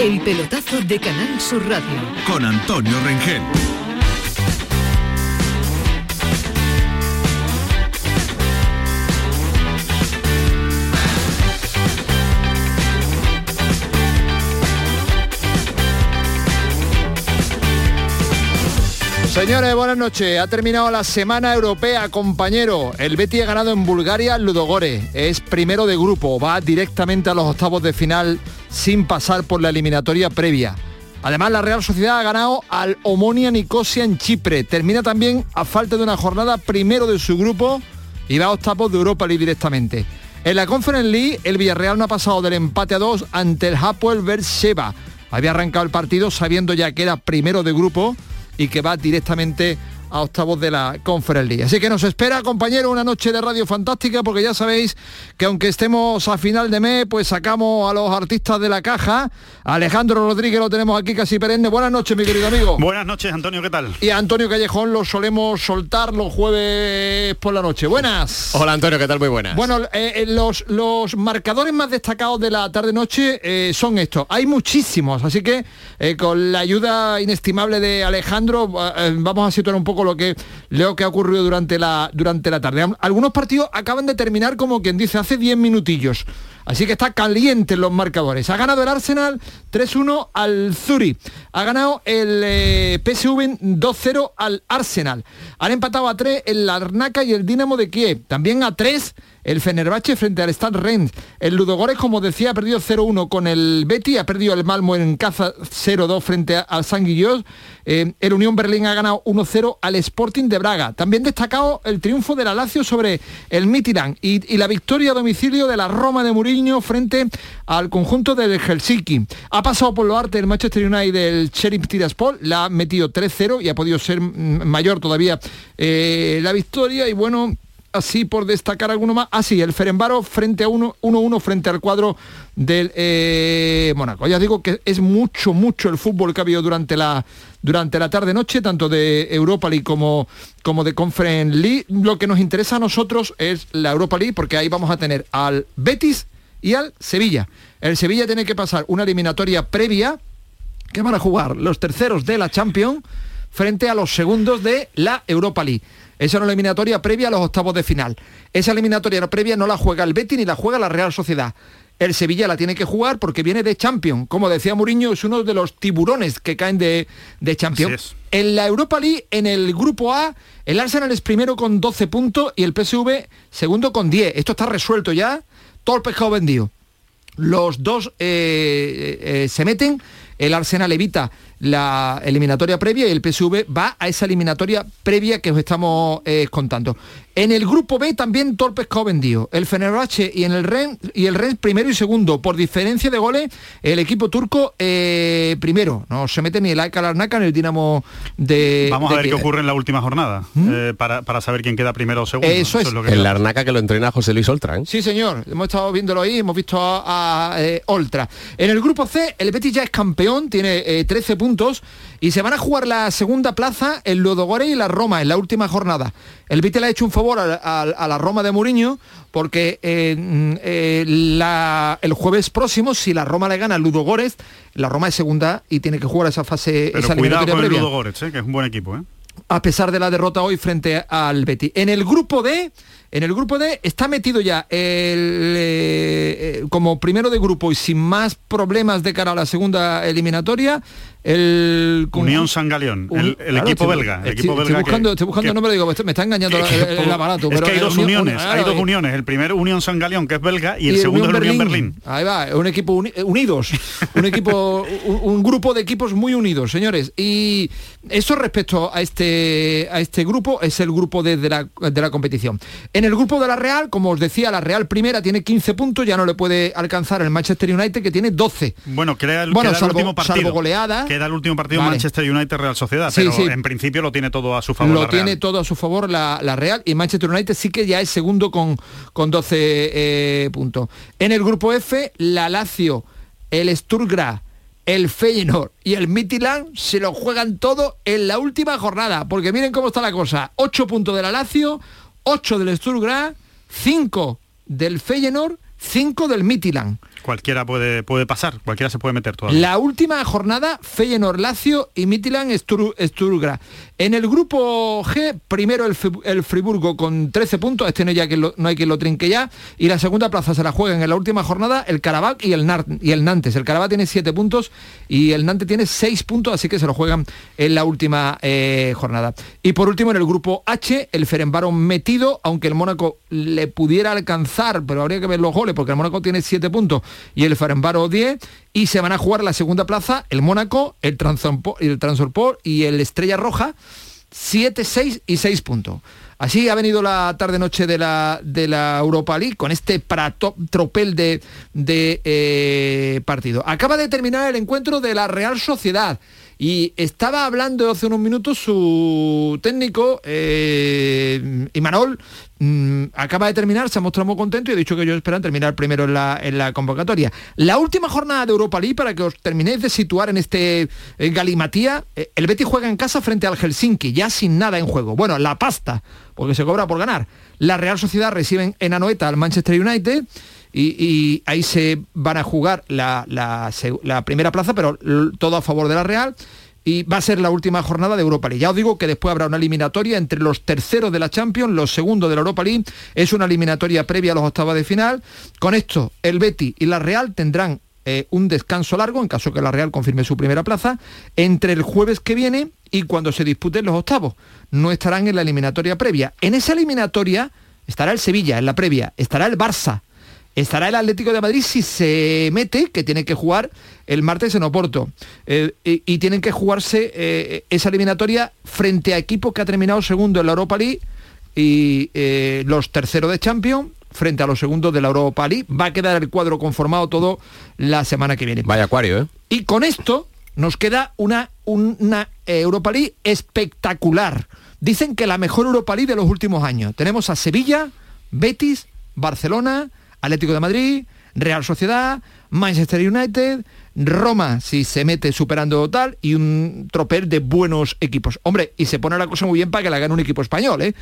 El pelotazo de Canal Sur Radio. Con Antonio Rengel. Señores, buenas noches. Ha terminado la semana europea, compañero. El Betty ha ganado en Bulgaria Ludogore. Es primero de grupo. Va directamente a los octavos de final sin pasar por la eliminatoria previa. Además, la Real Sociedad ha ganado al Omonia Nicosia en Chipre. Termina también, a falta de una jornada, primero de su grupo y va a octavos de Europa League directamente. En la Conference League, el Villarreal no ha pasado del empate a dos ante el Hapoel Beersheba. Había arrancado el partido sabiendo ya que era primero de grupo y que va directamente a octavos de la Conference League. Así que nos espera, compañero, una noche de radio fantástica, porque ya sabéis que aunque estemos a final de mes, pues sacamos a los artistas de la caja. Alejandro Rodríguez lo tenemos aquí casi perenne. Buenas noches, mi querido amigo. Buenas noches, Antonio, ¿qué tal? Y a Antonio Callejón lo solemos soltar los jueves por la noche. Buenas. Hola, Antonio, ¿qué tal? Muy buenas. Bueno, eh, eh, los, los marcadores más destacados de la tarde-noche eh, son estos. Hay muchísimos, así que eh, con la ayuda inestimable de Alejandro eh, vamos a situar un poco lo que leo que ha ocurrido durante la, durante la tarde. Algunos partidos acaban de terminar como quien dice hace 10 minutillos. Así que está caliente los marcadores. Ha ganado el Arsenal 3-1 al Zuri. Ha ganado el eh, PSV 2-0 al Arsenal. Han empatado a 3 el Larnaca y el Dinamo de Kiev. También a 3 el Fenerbahce frente al Stade Rennes. El Ludogorets, como decía, ha perdido 0-1 con el Betty, ha perdido el Malmo en casa 0-2 frente al San Guillot. Eh, el Unión Berlín ha ganado 1-0 al Sporting de Braga. También destacado el triunfo de la Lazio sobre el Midtjylland y, la victoria a domicilio de la Roma de Frente al conjunto del Helsinki. Ha pasado por lo arte el Manchester United del Sheriff Tiraspol, la ha metido 3-0 y ha podido ser mm, mayor todavía eh, la victoria y bueno así por destacar alguno más. Ah, sí, el Ferenbaro frente a 1-1 frente al cuadro del eh, Mónaco. Ya digo que es mucho, mucho el fútbol que ha habido durante la durante la tarde-noche, tanto de Europa League como, como de Conference League. Lo que nos interesa a nosotros es la Europa League, porque ahí vamos a tener al Betis y al Sevilla. El Sevilla tiene que pasar una eliminatoria previa que van a jugar los terceros de la Champions frente a los segundos de la Europa League. Esa es una eliminatoria previa a los octavos de final. Esa eliminatoria previa no la juega el Betis ni la juega la Real Sociedad. El Sevilla la tiene que jugar porque viene de Champions. Como decía Mourinho, es uno de los tiburones que caen de, de Champions. En la Europa League, en el grupo A, el Arsenal es primero con 12 puntos y el PSV segundo con 10. Esto está resuelto ya, todo el pescado vendido. Los dos eh, eh, se meten, el Arsenal evita la eliminatoria previa y el PSV va a esa eliminatoria previa que os estamos eh, contando. En el grupo B también pescado vendido. El Fenerbahce y en el Ren y el Ren primero y segundo. Por diferencia de goles, el equipo turco eh, primero. No se mete ni el AEK Larnaca ni el Dinamo de. Vamos de a ver qué ocurre en la última jornada eh, para, para saber quién queda primero o segundo. Eso es. lo que El Larnaca que lo entrena José Luis Oltra, ¿eh? Sí, señor. Hemos estado viéndolo ahí, hemos visto a, a, eh, Oltra. En el grupo C, el Betis ya es campeón, tiene eh, 13 puntos y se van a jugar la segunda plaza el Ludogorets y la Roma en la última jornada. El Betis le ha hecho un favor a, a- a la Roma de Mourinho porque eh, mm, eh, la- el jueves próximo, si la Roma le gana al Ludogorets, la Roma es segunda y tiene que jugar esa fase, Pero esa cuidado con previa eh, que es un buen equipo. ¿eh? a pesar de la derrota hoy frente al Betis. En el grupo D, en el grupo D está metido ya el, eh, como primero de grupo y sin más problemas de cara a la segunda eliminatoria, el Unión San Galeón, el, el Claro, equipo estoy- belga. El estoy- equipo estoy belga que- buscando, estoy buscando que- nombre, digo, me está engañando el, el- el aparato. es pero que hay dos Unión- uniones, hay dos uniones. El primero Unión San Galeón, que es belga, y el segundo Unión es el Unión Berlín. Ahí va, un equipo uni- unidos, un equipo, un, un grupo de equipos muy unidos, señores. Y eso respecto a este a este grupo es el grupo de, de la, de la competición. En el grupo de la Real, como os decía, la Real primera tiene 15 puntos, ya no le puede alcanzar el Manchester United que tiene 12. Bueno, queda el, Bueno, el salvo- último partido. salvo goleada. Queda el último partido Vale. Manchester United Real Sociedad, Sí, pero sí. en principio lo tiene todo a su favor. Lo la Real. tiene todo a su favor la, la Real y Manchester United sí que ya es segundo con, con 12 eh, puntos. En el grupo F, la Lazio, el Sturgra, el Feyenoord y el Midtjylland se lo juegan todo en la última jornada, porque miren cómo está la cosa. 8 puntos de la Lazio, 8 del Sturgra, 5 del Feyenoord, 5 del Midtjylland. Cualquiera puede, puede pasar, cualquiera se puede meter todavía. La última jornada, Feyenoord Lazio y Midtjylland Sturgra. En el grupo G, primero el, Friburgo con 13 puntos, este no, ya que no hay quien lo trinque ya, y la segunda plaza se la juegan en la última jornada el Karabakh y el, y el Nantes. El Karabakh tiene 7 puntos y el Nantes tiene 6 puntos, así que se lo juegan en la última eh, jornada. Y por último, en el grupo H, el Ferenbaro metido, aunque el Mónaco le pudiera alcanzar, pero habría que ver los goles, porque el Mónaco tiene 7 puntos y el Ferenbaro 10, y se van a jugar la segunda plaza el Mónaco, el Transorpol y el Estrella Roja, 7, 6 y 6 puntos. Así ha venido la tarde-noche de la, de la Europa League con este tropel de, de eh, partido. Acaba de terminar el encuentro de la Real Sociedad. Y estaba hablando hace unos minutos su técnico, eh, Mm, acaba de terminar, se ha mostrado muy contento y ha dicho que ellos esperan terminar primero en la, en la, convocatoria. La última jornada de Europa League, para que os terminéis de situar en este eh, galimatía, eh, el Betis juega en casa frente al Helsinki, ya sin nada en juego. Bueno, la pasta, porque se cobra por ganar. La Real Sociedad recibe en Anoeta al Manchester United y, ahí se van a jugar la, primera plaza, pero todo a favor de la Real y va a ser la última jornada de Europa League. Ya os digo que después habrá una eliminatoria entre los terceros de la Champions, los segundos de la Europa League. Es una eliminatoria previa a los octavos de final. Con esto, el Betty y la Real tendrán eh, un descanso largo, en caso que la Real confirme su primera plaza, entre el jueves que viene y cuando se disputen los octavos. No estarán en la eliminatoria previa. En esa eliminatoria estará el Sevilla, en la previa, estará el Barça, estará el Atlético de Madrid si se mete, que tiene que jugar el martes en Oporto. Eh, y, tienen que jugarse eh, esa eliminatoria frente a equipos que ha terminado segundo en la Europa League y eh, los terceros de Champions frente a los segundos de la Europa League. Va a quedar el cuadro conformado todo la semana que viene. Vaya acuario, ¿eh? Y con esto nos queda una, una Europa League espectacular. Dicen que la mejor Europa League de los últimos años. Tenemos a Sevilla, Betis, Barcelona, Atlético de Madrid, Real Sociedad, Manchester United, Roma, si se mete superando tal, y un tropel de buenos equipos. Hombre, y se pone la cosa muy bien para que la gane un equipo español. ¿eh?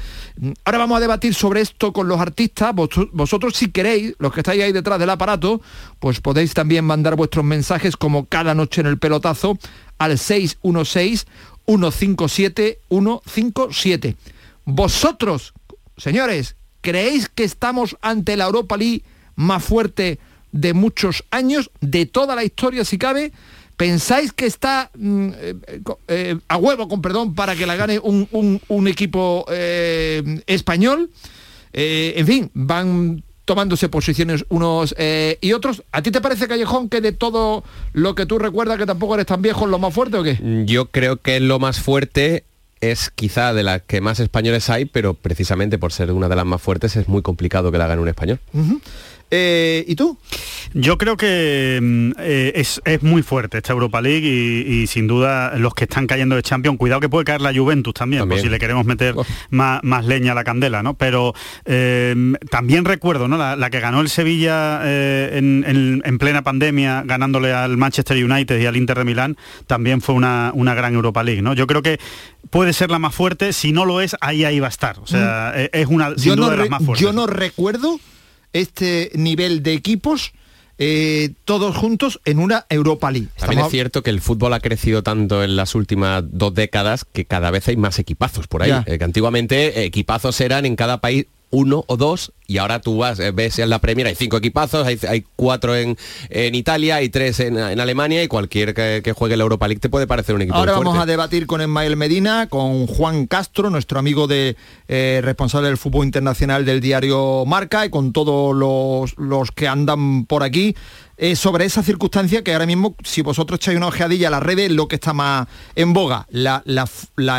Ahora vamos a debatir sobre esto con los artistas. vosotros, si queréis, los que estáis ahí detrás del aparato, pues podéis también mandar vuestros mensajes como cada noche en el pelotazo al 616 157 157. Vosotros, señores, ¿Creéis que estamos ante la Europa League más fuerte de muchos años, de toda la historia si cabe? ¿Pensáis que está mm, eh, eh, a huevo, con perdón, para que la gane un, equipo eh, español? en fin, van tomándose posiciones unos y otros. ¿A ti te parece, Callejón, que de todo lo que tú recuerdas, que tampoco eres tan viejo, es lo más fuerte o qué? Yo creo que es lo más fuerte es quizá de las que más españoles hay, pero precisamente por ser una de las más fuertes es muy complicado que la gane un español. Eh, ¿Y tú? Yo creo que mm, eh, es, muy fuerte esta Europa League y, sin duda los que están cayendo de Champions, cuidado que puede caer la Juventus también, por si le queremos meter oh. más, leña a la candela, ¿no? Pero em, también recuerdo, ¿no? La, que ganó el Sevilla eh, en, plena pandemia, ganándole al Manchester United y al Inter de Milán, también fue una, una gran Europa League, ¿no? Yo creo que puede ser la más fuerte, si no lo es, ahí ahí va a estar. O sea, mm. es una sin duda de las más fuertes. Yo no recuerdo este nivel de equipos eh, todos juntos en una Europa League. También es cierto que el fútbol ha crecido tanto en las últimas dos décadas que cada vez hay más equipazos por ahí. Eh, que antiguamente equipazos eran en cada país uno o dos y ahora tú vas, eh, ves en la Premier, hay cinco equipazos, hay, cuatro en, en, Italia, hay tres en, Alemania y cualquier que, juegue la Europa League te puede parecer un equipo Ahora vamos a debatir con Emmael Medina, con Juan Castro, nuestro amigo de eh, responsable del fútbol internacional del diario Marca y con todos los, los que andan por aquí. Eh, sobre esa circunstancia que ahora mismo, si vosotros echáis una ojeadilla a las redes, lo que está más en boga, la,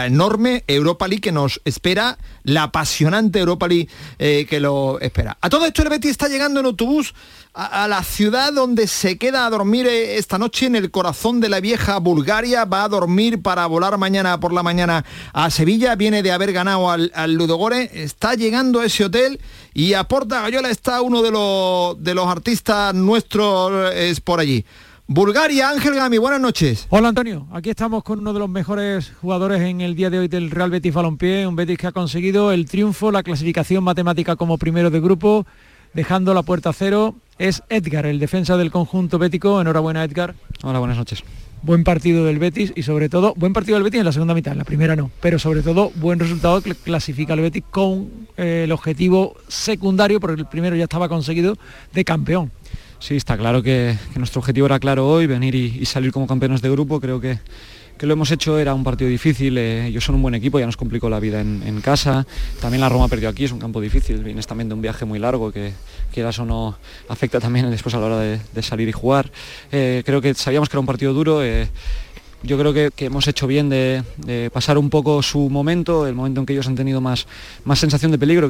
enorme Europa League que nos espera, la apasionante Europa League que lo espera. A todo esto el Betis está llegando en autobús a, la ciudad donde se queda a dormir eh, esta noche en el corazón de la vieja Bulgaria. Va a dormir para volar mañana por la mañana a Sevilla. Viene de haber ganado al, Ludogore. Está llegando a ese hotel y a Porta Gallola está uno de los, de los artistas nuestros es por allí. Bulgaria, Ángel Gami, buenas noches. Hola Antonio, aquí estamos con uno de los mejores jugadores en el día de hoy del Real Betis Balompié, un Betis que ha conseguido el triunfo, la clasificación matemática como primero de grupo, dejando la puerta a cero es Edgar, el defensa del conjunto bético. Enhorabuena Edgar. Hola, buenas noches. Buen partido del Betis y sobre todo, buen partido del Betis en la segunda mitad, en la primera no, pero sobre todo buen resultado que clasifica al Betis con eh, el objetivo secundario, porque el primero ya estaba conseguido, de campeón. Sí, está claro que, nuestro objetivo era claro hoy, venir y salir como campeones de grupo. Creo que, que lo hemos hecho, era un partido difícil, eh, ellos son un buen equipo, ya nos complicó la vida en, casa, también la Roma perdió aquí, es un campo difícil, vienes también de un viaje muy largo que quieras o no afecta también después a la hora de, salir y jugar. Eh, creo que sabíamos que era un partido duro, eh, yo creo que, hemos hecho bien de, pasar un poco su momento, el momento en que ellos han tenido más, más sensación de peligro,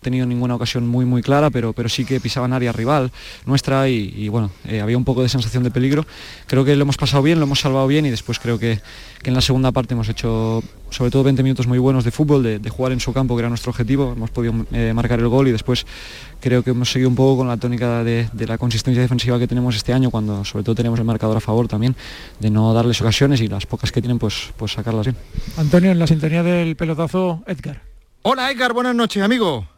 tenido ninguna ocasión muy muy clara, pero, pero sí que pisaban área rival nuestra y, bueno, eh, había un poco de sensación de peligro. Creo que lo hemos pasado bien, lo hemos salvado bien y después creo que, en la segunda parte hemos hecho sobre todo 20 minutos muy buenos de fútbol, de, jugar en su campo, que era nuestro objetivo, hemos podido eh, marcar el gol y después creo que hemos seguido un poco con la tónica de, la consistencia defensiva que tenemos este año, cuando sobre todo tenemos el marcador a favor también, de no darles ocasiones y las pocas que tienen pues, pues sacarlas bien. Antonio, en la sintonía del pelotazo, Edgar. Hola Edgar, buenas noches amigo.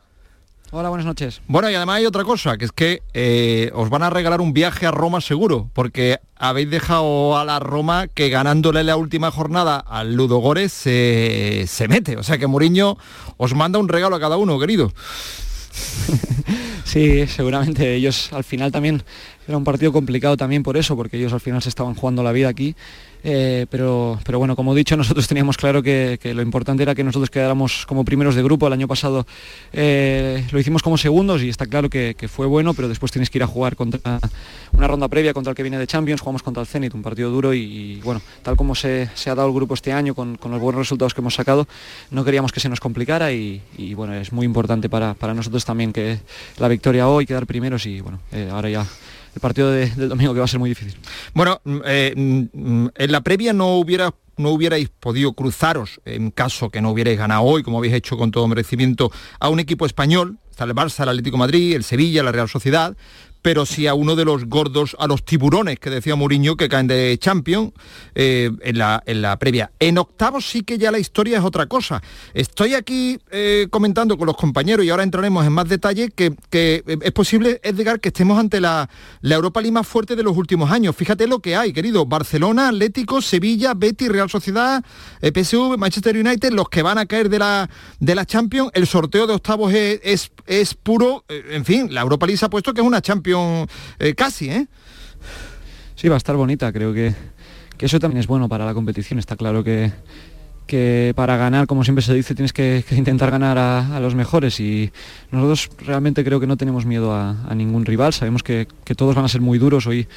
Hola, buenas noches. Bueno, y además hay otra cosa, que es que eh, os van a regalar un viaje a Roma seguro, porque habéis dejado a la Roma que ganándole la última jornada al Ludo Górez se, se mete. O sea que Mourinho os manda un regalo a cada uno, querido. Sí, seguramente ellos al final también era un partido complicado también por eso, porque ellos al final se estaban jugando la vida aquí eh, pero, pero bueno, como he dicho, nosotros teníamos claro que, lo importante era que nosotros quedáramos como primeros de grupo. El año pasado eh, lo hicimos como segundos y está claro que, fue bueno, pero después tienes que ir a jugar contra una ronda previa contra el que viene de Champions, jugamos contra el Zenit, un partido duro y, bueno, tal como se, ha dado el grupo este año con, los buenos resultados que hemos sacado, no queríamos que se nos complicara y, bueno, es muy importante para, nosotros también que la victoria hoy, quedar primeros y bueno, eh, ahora ya el partido del domingo que va a ser muy difícil. Bueno, mm, eh, mm, en la previa no hubierais podido cruzaros, en caso que no hubierais ganado hoy, como habéis hecho con todo merecimiento, a un equipo español, está el Barça, el Atlético Madrid, el Sevilla, la Real Sociedad, pero sí a uno de los gordos, a los tiburones que decía Mourinho que caen de Champions eh, en, la, en la previa. En octavos sí que ya la historia es otra cosa. Estoy aquí eh, comentando con los compañeros y ahora entraremos en más detalle que, que es posible, Edgar, que estemos ante la, la Europa League más fuerte de los últimos años. Fíjate lo que hay, querido. Barcelona, Atlético, Sevilla, Betis, Real Sociedad, eh, PSV, Manchester United, los que van a caer de la, de la Champions. El sorteo de octavos es, es, es puro, en fin, la Europa League se ha puesto que es una Champions eh, casi, ¿eh? Sí, va a estar bonita, creo que, eso también es bueno para la competición, está claro que, que para ganar, como siempre se dice, tienes que, intentar ganar a, los mejores y nosotros realmente creo que no tenemos miedo a, ningún rival, sabemos que, que, todos van a ser muy duros, hoy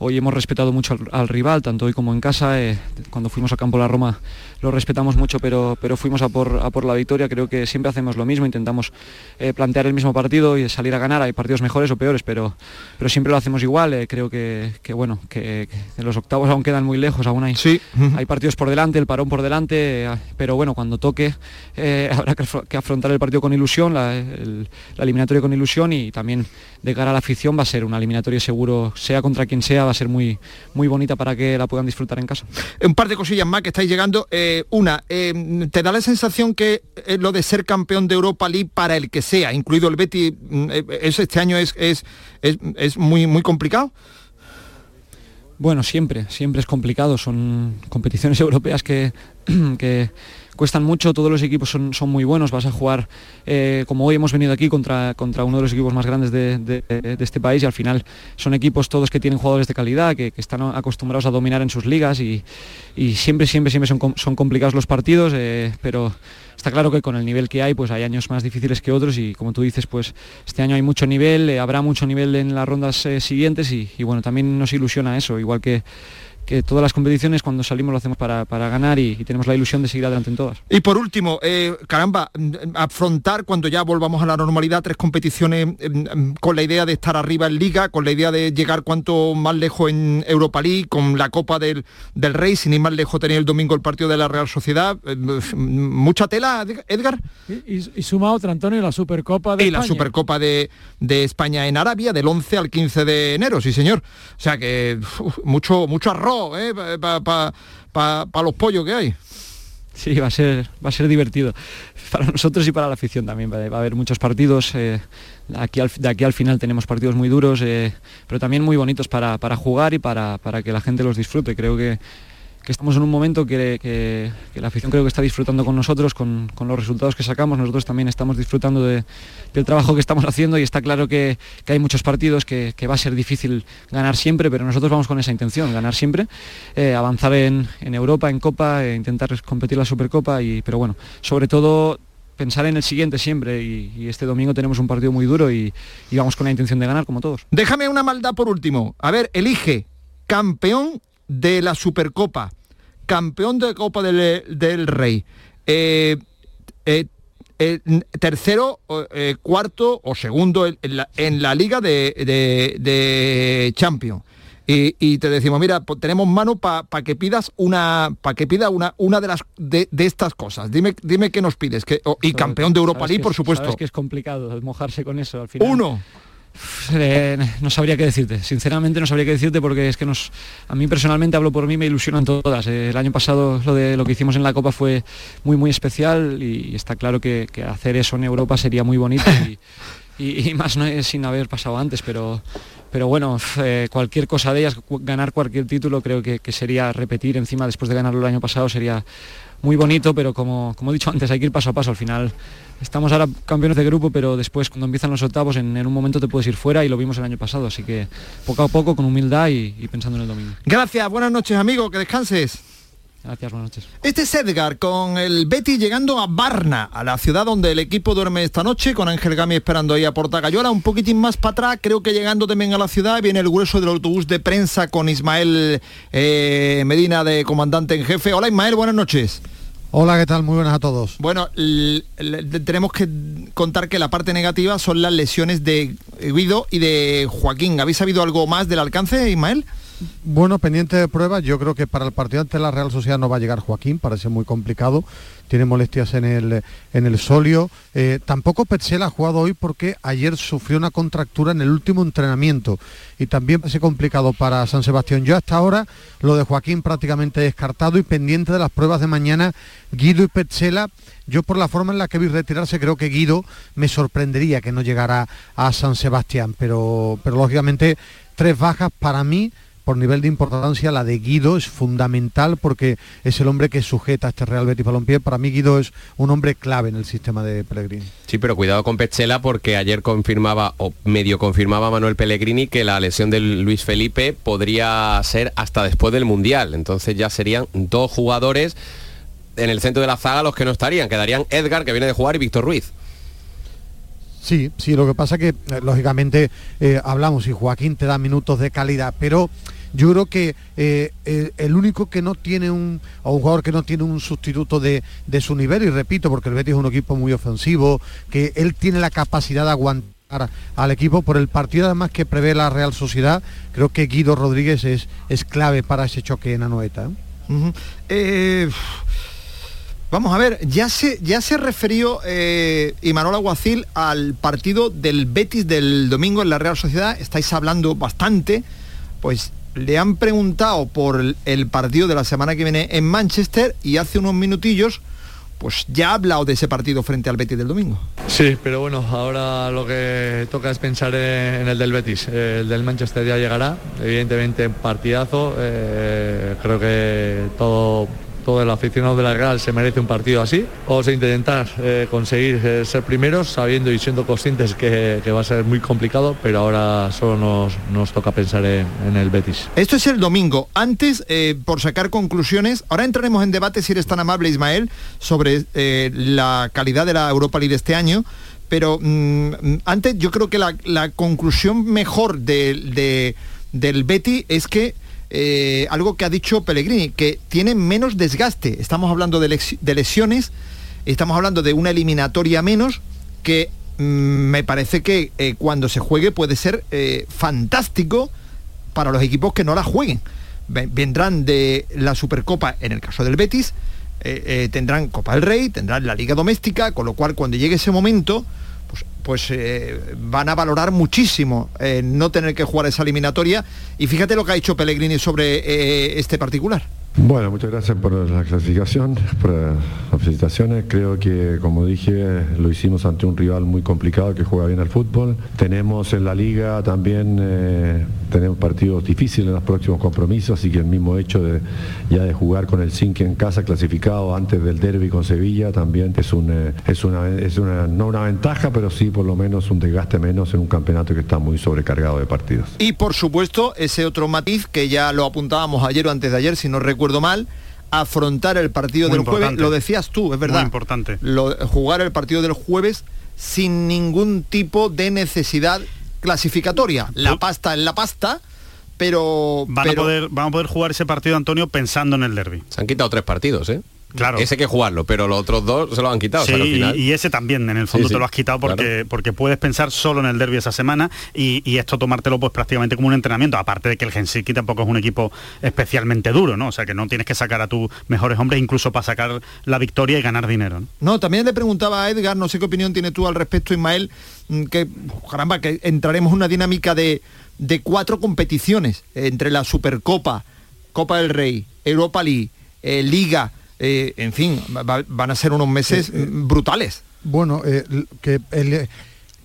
Hoy hemos respetado mucho al, rival, tanto hoy como en casa. Eh, cuando fuimos a campo la Roma lo respetamos mucho, pero, pero fuimos a por, a por la victoria. Creo que siempre hacemos lo mismo, intentamos eh, plantear el mismo partido y salir a ganar. Hay partidos mejores o peores, pero, pero siempre lo hacemos igual. Eh, creo que, bueno, que, los octavos aún quedan muy lejos, aún hay, sí. hay partidos por delante, el parón por delante, pero bueno, cuando toque habrá que, afrontar el partido con ilusión, la, la eliminatoria con ilusión y también de cara a la afición va a ser una eliminatoria seguro, sea contra quien sea, va a ser muy, muy bonita para que la puedan disfrutar en casa. Un par de cosillas más que estáis llegando. Eh, una, eh, ¿te da la sensación que eh, lo de ser campeón de Europa League para el que sea, incluido el Betty, mm, este año es, es, es, muy, muy complicado? Bueno, siempre, siempre es complicado. Son competiciones europeas que, que cuestan mucho, todos los equipos son, son muy buenos, vas a jugar eh, como hoy hemos venido aquí contra, contra uno de los equipos más grandes de, este país y al final son equipos todos que tienen jugadores de calidad, que, están acostumbrados a dominar en sus ligas y, siempre, siempre, siempre son, son complicados los partidos, eh, pero está claro que con el nivel que hay, pues hay años más difíciles que otros y como tú dices, pues este año hay mucho nivel, eh, habrá mucho nivel en las rondas siguientes y, y, bueno, también nos ilusiona eso, igual que que todas las competiciones cuando salimos lo hacemos para, ganar y, tenemos la ilusión de seguir adelante en todas. Y por último, eh, caramba, mm, afrontar cuando ya volvamos a la normalidad tres competiciones mm, mm, con la idea de estar arriba en liga, con la idea de llegar cuanto más lejos en Europa League, con la Copa del, del Rey, sin ir más lejos tener el domingo el partido de la Real Sociedad. Eh, mucha tela, Edgar. Y, suma otra, Antonio, la Supercopa de y la Supercopa de, España en Arabia del 11 al 15 de enero, sí señor. O sea que mucho, mucho arroz ¿eh? para los pollos que hay. Sí, va a ser, va a ser divertido para nosotros y para la afición también. Va a haber muchos partidos. Eh, aquí de aquí al final tenemos partidos muy duros, eh, pero también muy bonitos para, jugar y para, para, que la gente los disfrute. Creo que, que estamos en un momento que, la afición creo que está disfrutando con nosotros, con, los resultados que sacamos, nosotros también estamos disfrutando del trabajo que estamos haciendo y está claro que, hay muchos partidos que, va a ser difícil ganar siempre, pero nosotros vamos con esa intención, ganar siempre, eh, avanzar en, Europa, en Copa, e intentar competir la Supercopa, pero bueno, sobre todo pensar en el siguiente siempre y, este domingo tenemos un partido muy duro y vamos con la intención de ganar como todos. Déjame una maldad por último. A ver, elige campeón de la Supercopa campeón de Copa del, Rey, eh, eh, tercero, eh, cuarto o segundo en, la, liga de, de, Champions. Y, te decimos, mira, pues tenemos mano para que pidas una, para que pida una, una de las de, estas cosas. Dime, dime qué nos pides. Que, y campeón de Europa League, por supuesto. Es que es complicado mojarse con eso al final. Uno. Eh, no sabría qué decirte, sinceramente no sabría qué decirte porque es que nos, a mí personalmente hablo por mí, me ilusionan todas. Eh, el año pasado lo de lo que hicimos en la Copa fue muy muy especial y, está claro que, hacer eso en Europa sería muy bonito y, más no es sin haber pasado antes, pero, pero bueno, eh, cualquier cosa de ellas, ganar cualquier título creo que, que, sería repetir encima después de ganarlo el año pasado sería muy bonito, pero como, como he dicho antes, hay que ir paso a paso. Al final estamos ahora campeones de grupo, pero después cuando empiezan los octavos en, un momento te puedes ir fuera y lo vimos el año pasado. Así que poco a poco, con humildad y, y pensando en el domingo. Gracias, buenas noches amigo, que descanses. Gracias, buenas noches. Este es Edgar con el Betty llegando a Barna, a la ciudad donde el equipo duerme esta noche, con Ángel Gami esperando ahí a Portagayola, un poquitín más para atrás, creo que llegando también a la ciudad viene el grueso del autobús de prensa con Ismael eh, Medina de comandante en jefe. Hola Ismael, buenas noches. Hola, ¿qué tal? Muy buenas a todos. Bueno, tenemos que contar que la parte negativa son las lesiones de Guido y de Joaquín. ¿Habéis sabido algo más del alcance, Ismael? Bueno, pendiente de pruebas, yo creo que para el partido ante la Real Sociedad no va a llegar Joaquín, parece muy complicado, tiene molestias en el, en el solio. Eh, tampoco Petzela ha jugado hoy porque ayer sufrió una contractura en el último entrenamiento y también parece complicado para San Sebastián. Yo hasta ahora lo de Joaquín prácticamente descartado y pendiente de las pruebas de mañana, Guido y Petzela. Yo por la forma en la que vi retirarse creo que Guido me sorprendería que no llegara a San Sebastián, pero, pero lógicamente tres bajas para mí por nivel de importancia, la de Guido es fundamental porque es el hombre que sujeta a este Real Betis Balompié. Para mí Guido es un hombre clave en el sistema de Pellegrini. Sí, pero cuidado con Pechela porque ayer confirmaba o medio confirmaba Manuel Pellegrini que la lesión de Luis Felipe podría ser hasta después del Mundial. Entonces ya serían dos jugadores en el centro de la zaga los que no estarían. Quedarían Edgar, que viene de jugar, y Víctor Ruiz. Sí, sí, lo que pasa que, eh, lógicamente, eh, hablamos y Joaquín te da minutos de calidad, pero yo creo que eh, el, único que no tiene un, o un jugador que no tiene un sustituto de, su nivel, y repito, porque el Betis es un equipo muy ofensivo, que él tiene la capacidad de aguantar al equipo por el partido además que prevé la Real Sociedad, creo que Guido Rodríguez es, es clave para ese choque en Anoeta. ¿eh? Vamos a ver, ya se, ya se refirió eh, Imanol Aguacil al partido del Betis del domingo en la Real Sociedad. Estáis hablando bastante. Pues le han preguntado por el partido de la semana que viene en Manchester y hace unos minutillos pues ya ha hablado de ese partido frente al Betis del domingo. Sí, pero bueno, ahora lo que toca es pensar en el del Betis. El del Manchester ya llegará, evidentemente partidazo. Eh, creo que todo todo el aficionado de la Real se merece un partido así. Vamos a intentar eh, conseguir eh, ser primeros, sabiendo y siendo conscientes que, va a ser muy complicado, pero ahora solo nos, toca pensar en, el Betis. Esto es el domingo. Antes, eh, por sacar conclusiones, ahora entraremos en debate, si eres tan amable, Ismael, sobre la calidad de la Europa League de este año pero mm, antes yo creo que la, conclusión mejor del Betis es que eh, algo que ha dicho Pellegrini, que tiene menos desgaste. Estamos hablando de, lesiones, estamos hablando de una eliminatoria menos que mm, me parece que eh, cuando se juegue puede ser eh, fantástico para los equipos que no la jueguen. Vendrán de la Supercopa en el caso del Betis, tendrán Copa del Rey, tendrán la Liga Doméstica, con lo cual cuando llegue ese momento, pues, eh, van a valorar muchísimo no tener que jugar esa eliminatoria. Y fíjate lo que ha dicho Pellegrini sobre eh, este particular. Bueno, muchas gracias por la clasificación, por las felicitaciones. Creo que, como dije, lo hicimos ante un rival muy complicado que juega bien al fútbol. Tenemos en la liga también, eh, tenemos partidos difíciles en los próximos compromisos, así que el mismo hecho de ya de jugar con el Zinc en casa clasificado antes del derby con Sevilla también es, un, eh, es, una, es una, no una ventaja, pero sí por lo menos un desgaste menos en un campeonato que está muy sobrecargado de partidos. Y por supuesto, ese otro matiz que ya lo apuntábamos ayer o antes de ayer, si no recuerdo mal, afrontar el partido del jueves, lo decías tú, es verdad. importante. jugar el partido del jueves sin ningún tipo de necesidad clasificatoria. La pasta es la pasta, pero... Van, A poder, van a poder jugar ese partido, Antonio, pensando en el derby. Se han quitado tres partidos, ¿eh? Claro. Ese hay que jugarlo, pero los otros dos se lo han quitado. y ese también, en el fondo te lo has quitado porque, porque puedes pensar solo en el derby esa semana y, esto tomártelo pues prácticamente como un entrenamiento, aparte de que el Gensiki tampoco es un equipo especialmente duro, ¿no? O sea que no tienes que sacar a tus mejores hombres incluso para sacar la victoria y ganar dinero. ¿no? también le preguntaba a Edgar, no sé qué opinión tiene tú al respecto, Ismael, mm, que caramba, que entraremos en una dinámica de, de cuatro competiciones entre la Supercopa, Copa del Rey, Europa League, eh, Liga eh, en fin, van a ser unos meses eh, eh, brutales. Bueno, que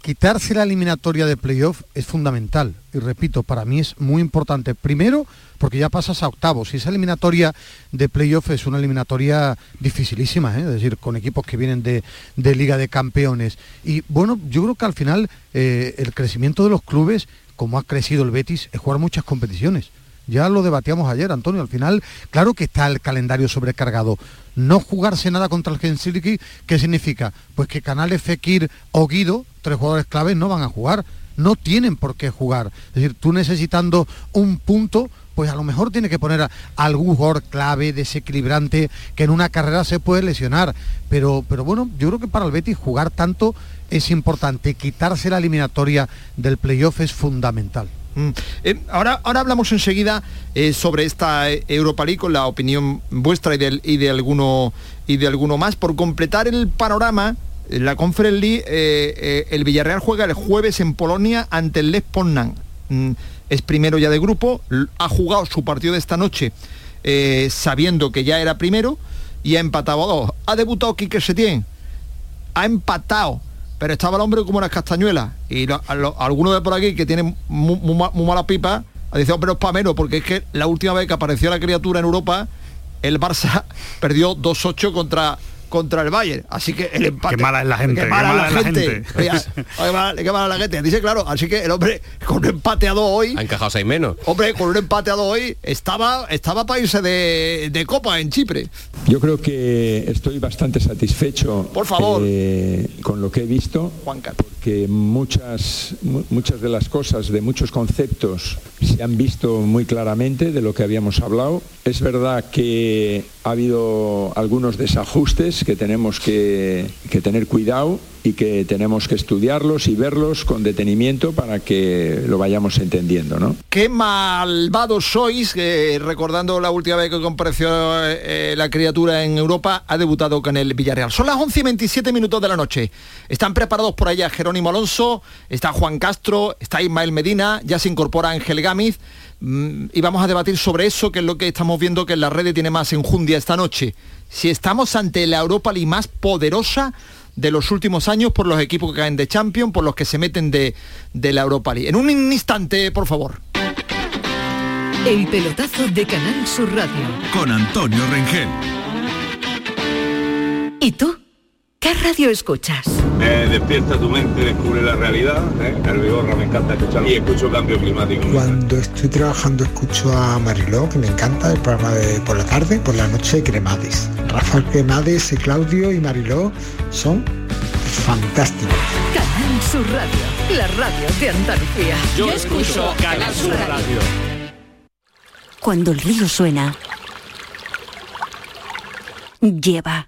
quitarse la eliminatoria de playoff es fundamental. Y repito, para mí es muy importante. Primero, porque ya pasas a octavos. Y esa eliminatoria de playoff es una eliminatoria dificilísima, es decir, con equipos que vienen de, Liga de Campeones. Y bueno, yo creo que al final el crecimiento de los clubes, como ha crecido el Betis, es jugar muchas competiciones. Ya lo debatíamos ayer, Antonio. Al final, claro que está el calendario sobrecargado. No jugarse nada contra el Helsinki, ¿qué significa? Pues que Canales, Fekir o Guido, tres jugadores claves, no van a jugar. No tienen por qué jugar. Es decir, tú necesitando un punto, pues a lo mejor tiene que poner algún jugador clave, desequilibrante, que en una carrera se puede lesionar. Pero, pero bueno, yo creo que para el Betis jugar tanto es importante. Quitarse la eliminatoria del playoff es fundamental. Mm. Eh, ahora, ahora hablamos enseguida eh, sobre esta eh, Europa League con la opinión vuestra y de, y de, alguno y de alguno más. Por completar el panorama, la Conference League, el Villarreal juega el jueves en Polonia ante el Lech Poznan. Mm, es primero ya de grupo, ha jugado su partido de esta noche sabiendo que ya era primero y ha empatado a dos. Ha debutado Quique Setién, ha empatado pero estaba el hombre como unas castañuelas. Y algunos de por aquí que tienen muy, mala pipa, dice, hombre, es para menos, porque es que la última vez que apareció la criatura en Europa, el Barça perdió 2-8 contra contra el Bayern. Así que el empate. Qué mala es la gente. Qué mala, la, gente. qué mala la gente. Dice claro, así que el hombre con un empate a dos hoy. Ha encajado seis menos. Hombre, con un empate a dos hoy estaba, estaba para irse de, copa en Chipre. Yo creo que estoy bastante satisfecho. Por favor. Eh, con lo que he visto. Juan Porque muchas, muchas de las cosas, de muchos conceptos, se han visto muy claramente de lo que habíamos hablado. Es verdad que ha habido algunos desajustes que tenemos que, tener cuidado y que tenemos que estudiarlos y verlos con detenimiento para que lo vayamos entendiendo. ¿no? Qué malvados sois, recordando la última vez que compareció eh, la criatura en Europa, ha debutado con el Villarreal. Son las 11 y 27 minutos de la noche. Están preparados por allá Jerónimo Alonso, está Juan Castro, está Ismael Medina, ya se incorpora Ángel Gámez. Mm, y vamos a debatir sobre eso, que es lo que estamos viendo que en la red tiene más enjundia esta noche. Si estamos ante la Europa League más poderosa de los últimos años por los equipos que caen de Champions, por los que se meten de, de la Europa League. En un instante, por favor. El pelotazo de Canal Sur Radio. Con Antonio Rengel. ¿Y tú? ¿Qué radio escuchas? despierta tu mente, descubre la realidad. ¿eh? El Vigorra me encanta escuchar y escucho cambio climático. Cuando estoy trabajando escucho a Mariló, que me encanta, el programa de por la tarde, por la noche Cremades. Rafael Cremades, Claudio y Mariló son fantásticos. Canal Sur Radio, la radio de Andalucía. Yo, escucho Canal Sur Radio. Cuando el río suena, lleva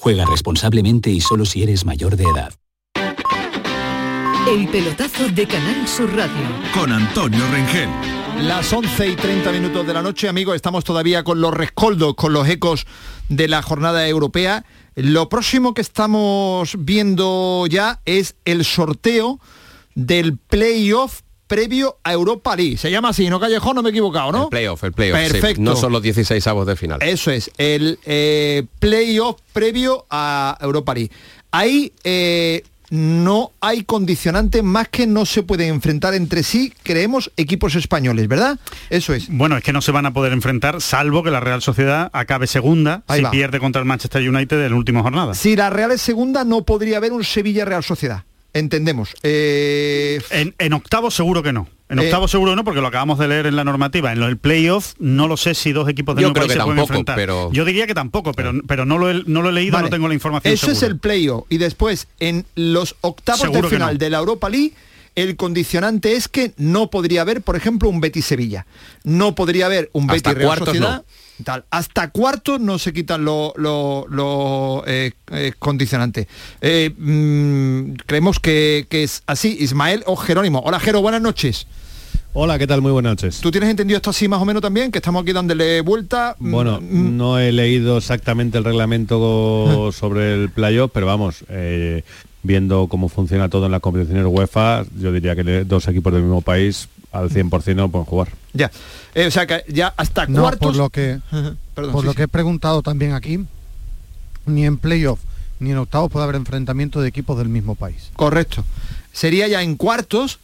Juega responsablemente y solo si eres mayor de edad. El pelotazo de Canal Sur Radio. Con Antonio Rengel. Las 11 y 30 minutos de la noche, amigos, estamos todavía con los rescoldos, con los ecos de la jornada europea. Lo próximo que estamos viendo ya es el sorteo del playoff previo a Europa League. Se llama así, ¿no, Callejón? No me he equivocado, ¿no? El playoff, el playoff. sí. Perfecto. No son los 16 avos de final. Eso es, el eh, playoff previo a Europa League. Ahí eh, no hay condicionantes más que no se pueden enfrentar entre sí, creemos, equipos españoles, ¿verdad? Eso es. Bueno, es que no se van a poder enfrentar, salvo que la Real Sociedad acabe segunda Ahí si va. pierde contra el Manchester United en la última jornada. Si la Real es segunda, no podría haber un Sevilla-Real Sociedad. Entendemos. Eh, En, en octavo seguro que no. En Eh, octavo seguro no, porque lo acabamos de leer en la normativa. En del playoff no lo sé si dos equipos del mismo país se pueden tampoco, enfrentar. pero- Yo diría que tampoco, pero, pero no, lo he, no lo he leído, Vale. no tengo la información Eso es segura. el playoff. Y después, en los octavos Seguro de final no. de la Europa League, el condicionante es que no podría haber, por ejemplo, un Betis-Sevilla. No podría haber un Betis-Real cuartos Sociedad. Tal. Hasta cuartos no se quitan los los, eh, eh, condicionantes. Eh, mm, creemos que, que es así. Ismael o Jerónimo. Hola, Jero, buenas noches. Hola, ¿qué tal? Muy buenas noches. ¿Tú tienes entendido esto así más o menos también? Que estamos aquí dándole vuelta. Mm, Bueno, no he leído exactamente el reglamento sobre el playoff, pero vamos, eh, viendo cómo funciona todo en las competiciones UEFA, yo diría que dos equipos del mismo país al 100% no pueden jugar. Ya. Eh, o sea que ya hasta No, cuartos. por lo que, Perdón, por sí, lo sí. que he preguntado también aquí, ni en playoff ni en octavos puede haber enfrentamiento de equipos del mismo país. Correcto. Sería ya en cuartos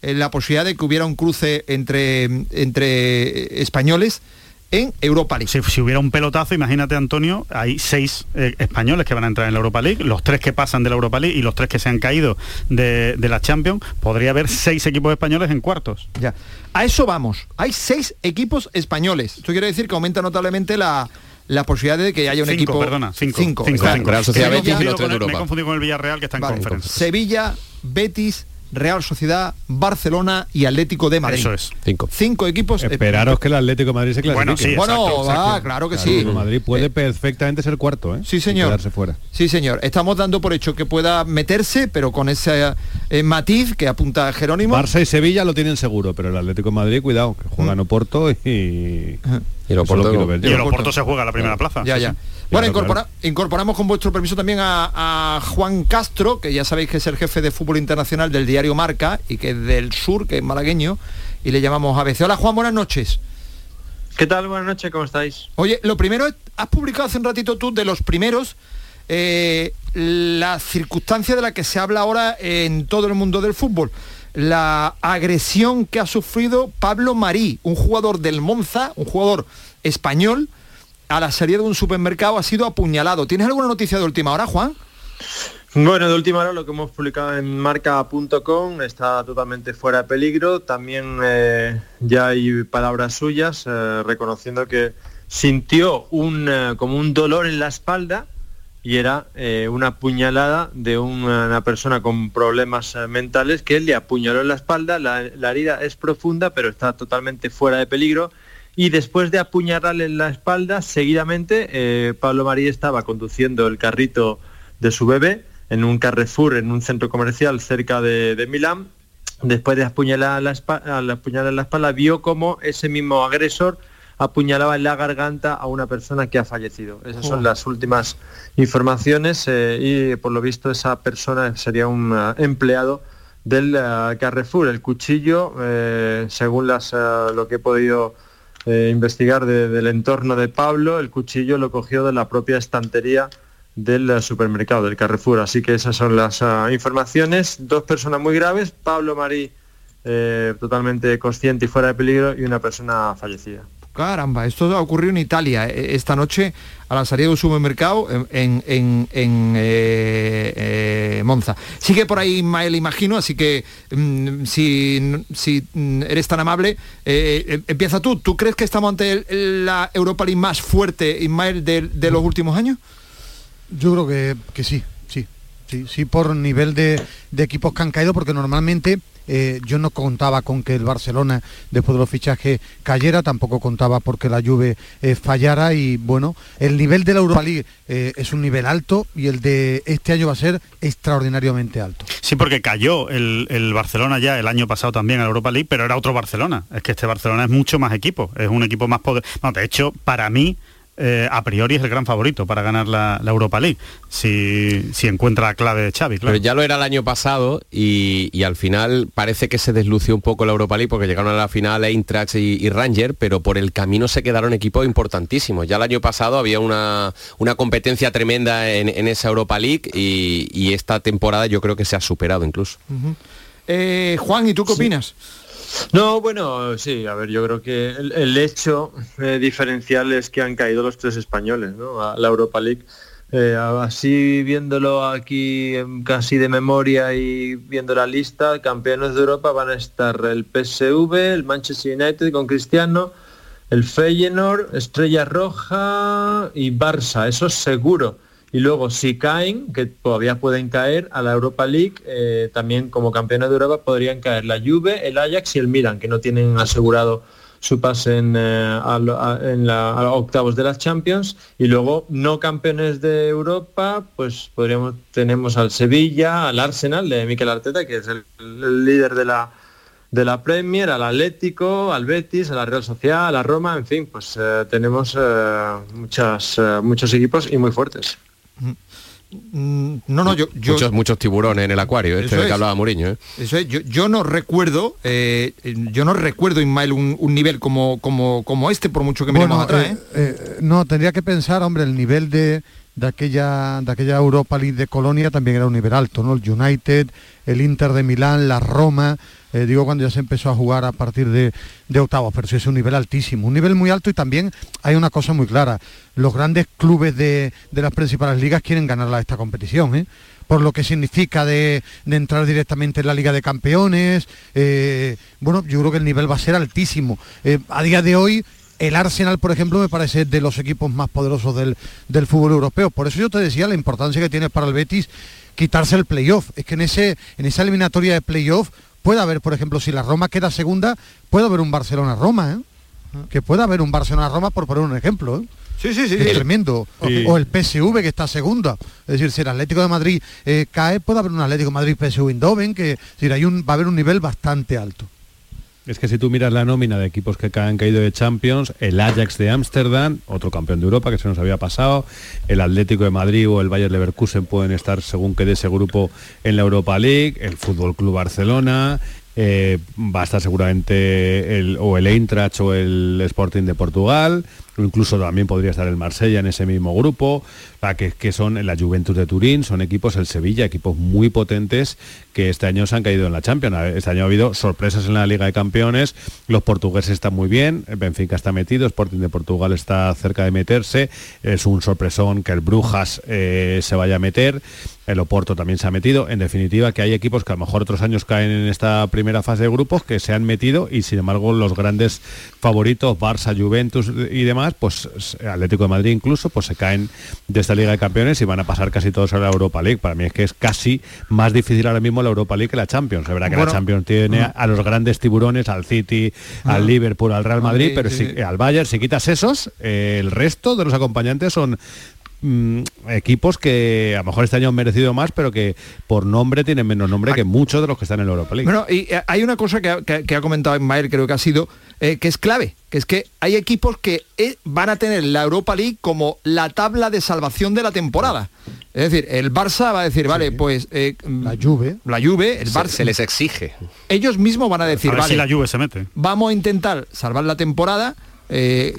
eh, la posibilidad de que hubiera un cruce entre, entre españoles en Europa League. Si, si hubiera un pelotazo, imagínate Antonio, hay seis eh, españoles que van a entrar en la Europa League, los tres que pasan de la Europa League y los tres que se han caído de, de la Champions, podría haber seis equipos españoles en cuartos. Ya. A eso vamos. Hay seis equipos españoles. Esto quiere decir que aumenta notablemente la, la posibilidad de que haya un Cinco, equipo. perdona, cinco. Cinco, Cinco, cinco. Real Sociedad Me he Betis y confundido los tres con de el- Me he Europa. confundido con el Villarreal que está en Vale. conferencia. Sevilla, Betis, Real Sociedad, Barcelona y Atlético de Madrid. Eso es. Cinco. Cinco equipos. eh, Esperaros que el Atlético de Madrid se clasifique. Bueno, sí, Bueno, exacto, va, exacto. claro que El sí. Atlético de Madrid puede perfectamente ser cuarto, ¿eh? Sí, Y señor. quedarse fuera. Sí, señor. Estamos dando por hecho que pueda meterse, pero con ese eh, matiz que apunta Jerónimo. Barça y Sevilla lo tienen seguro, pero el Atlético de Madrid, cuidado, que juegan Mm. Oporto y... Y lo Oporto- quiero ver Y el Oporto se juega la primera plaza. Ya, Sí, ya. sí. Bueno, Claro, incorpora- incorporamos con vuestro permiso también a, a Juan Castro, que ya sabéis que es el jefe de fútbol internacional del diario Marca y que es del sur, que es malagueño, y le llamamos a veces. Hola Juan, buenas noches. ¿Qué tal? Buenas noches, ¿cómo estáis? Oye, lo primero, es- has publicado hace un ratito tú de los primeros eh, la circunstancia de la que se habla ahora en todo el mundo del fútbol. La agresión que ha sufrido Pablo Marí, un jugador del Monza, un jugador español, a la salida de un supermercado ha sido apuñalado. ¿Tienes alguna noticia de última hora, Juan? Bueno, de última hora lo que hemos publicado en marca.com está totalmente fuera de peligro. También eh, ya hay palabras suyas eh, reconociendo que sintió un, eh, como un dolor en la espalda y era una puñalada de una persona con problemas mentales que le apuñaló en la espalda. La, herida es profunda pero está totalmente fuera de peligro. Y después de apuñalarle en la espalda, seguidamente Pablo María estaba conduciendo el carrito de su bebé en un Carrefour, en un centro comercial cerca de, Milán, después de apuñalar la, apuñalar en la espalda, vio como ese mismo agresor apuñalaba en la garganta a una persona que ha fallecido. Esas son las últimas informaciones eh, y por lo visto esa persona sería un eh, empleado del eh, Carrefour. El cuchillo, según las, lo que he podido investigar del entorno de Pablo, el cuchillo lo cogió de la propia estantería del supermercado, del Carrefour. Así que esas son las ah, informaciones. Dos personas muy graves, Pablo Marí eh, totalmente consciente y fuera de peligro y una persona fallecida. Caramba, esto ha ocurrido en Italia eh, esta noche a la salida de un supermercado en, en, eh, Monza. Sigue por ahí Ismael, imagino, así que mm, si, si, mm, eres tan amable, empieza tú. ¿Tú crees que estamos ante la Europa League más fuerte, Ismael, de los últimos años? Yo creo que, que sí, sí, sí, sí por nivel de, equipos que han caído, porque normalmente eh, yo no contaba con que el Barcelona, después de los fichajes, cayera, tampoco contaba porque la Juve eh, fallara y bueno, el nivel de la Europa League eh, es un nivel alto y el de este año va a ser extraordinariamente alto. Sí, porque cayó el, el Barcelona ya el año pasado también a la Europa League, pero era otro Barcelona. Es que este Barcelona es mucho más equipo, es un equipo más poder. No, de hecho, para mí, eh, a priori es el gran favorito para ganar la, Europa League, si, si, encuentra la clave de Xavi, Pero ya lo era el año pasado y, al final parece que se deslució un poco la Europa League porque llegaron a la final Eintracht y, y Ranger, pero por el camino se quedaron equipos importantísimos. Ya el año pasado había una, una competencia tremenda en, esa Europa League y, esta temporada yo creo que se ha superado incluso. Eh, Juan, ¿y tú qué opinas? No, bueno, sí, a ver, yo creo que el, hecho eh, diferencial es que han caído los tres españoles, ¿no? A la Europa League. Eh, así viéndolo aquí casi de memoria y viendo la lista, campeones de Europa van a estar el PSV, el Manchester United con Cristiano, el Feyenoord, Estrella Roja y Barça, eso es seguro y luego si caen, que todavía pueden caer a la Europa League, eh, también como campeones de Europa podrían caer la Juve, el Ajax y el Milan, que no tienen asegurado su pase en, eh, la, octavos de las Champions. Y luego no campeones de Europa pues podríamos tenemos al Sevilla al Arsenal de Mikel Arteta que es el, líder de la de la Premier al Atlético al Betis a la Real Sociedad a la Roma en fin pues eh, tenemos muchas muchos equipos y muy fuertes no, no, yo, muchos, muchos tiburones en el acuario, este de que hablaba Mourinho. ¿eh? Eso es, yo, no recuerdo, eh, yo no recuerdo, Ismael, un, un, nivel como, como, como este, por mucho que miremos atrás. ¿eh? no, tendría que pensar, hombre, el nivel de, de aquella, de aquella Europa League de Colonia también era un nivel alto, ¿no? El United, el Inter de Milán, la Roma, eh, digo cuando ya se empezó a jugar a partir de, de octavos, pero sí es un nivel altísimo, un nivel muy alto y también hay una cosa muy clara, los grandes clubes de, las principales ligas quieren ganar esta competición, ¿eh? por lo que significa de, entrar directamente en la Liga de Campeones. Eh, bueno, yo creo que el nivel va a ser altísimo. a día de hoy el Arsenal, por ejemplo, me parece de los equipos más poderosos del, del, fútbol europeo. Por eso yo te decía la importancia que tiene para el Betis quitarse el playoff. Es que en, ese, en esa eliminatoria de playoff puede haber, por ejemplo, si la Roma queda segunda, puede haber un Barcelona-Roma, ¿eh? que puede haber un Barcelona-Roma, por poner un ejemplo. ¿eh? Sí, sí, sí. Es tremendo. O, el PSV que está segunda. Es decir, si el Atlético de Madrid eh, cae, puede haber un Atlético de Madrid PSV Eindhoven, que hay un, va a haber un nivel bastante alto. Es que si tú miras la nómina de equipos que han caído de Champions, el Ajax de Ámsterdam, otro campeón de Europa que se nos había pasado, el Atlético de Madrid o el Bayern Leverkusen pueden estar según quede ese grupo en la Europa League, el Fútbol Club Barcelona, eh, seguramente el, o el Eintracht o el Sporting de Portugal, incluso también podría estar el Marsella en ese mismo grupo, que, que son la Juventus de Turín, son equipos, el Sevilla, equipos muy potentes que este año se han caído en la Champions. Este año ha habido sorpresas en la Liga de Campeones, los portugueses están muy bien, Benfica está metido, Sporting de Portugal está cerca de meterse, es un sorpresón que el Brujas eh, se vaya a meter, el Oporto también se ha metido. En definitiva, que hay equipos que a lo mejor otros años caen en esta primera fase de grupos que se han metido y sin embargo los grandes favoritos, Barça, Juventus y demás, pues Atlético de Madrid incluso, pues se caen de esta Liga de Campeones y van a pasar casi todos a la Europa League. Para mí es que es casi más difícil ahora mismo la Europa League que la Champions. Es verdad que la Champions tiene a, los grandes tiburones, al City, al Liverpool, al Real Madrid, pero Si, al Bayern, si quitas esos, eh, el resto de los acompañantes son Mm, equipos que a lo mejor este año han merecido más, pero que por nombre tienen menos nombre que muchos de los que están en la Europa League. Bueno, y eh, hay una cosa que, ha comentado Ismael, creo que ha sido, eh, que es clave, que es que hay equipos que eh, van a tener la Europa League como la tabla de salvación de la temporada. Es decir, el Barça va a decir, vale, pues la Juve, la Juve, el Barça se, les exige. Ellos mismos van a decir, vale, si la Juve se mete. Vamos a intentar salvar la temporada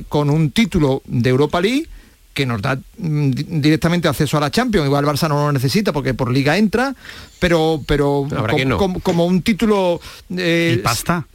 con un título de Europa League que nos da mm, directamente acceso a la Champions. Igual Barça no lo necesita porque por liga entra, pero pero como, un título eh, pasta.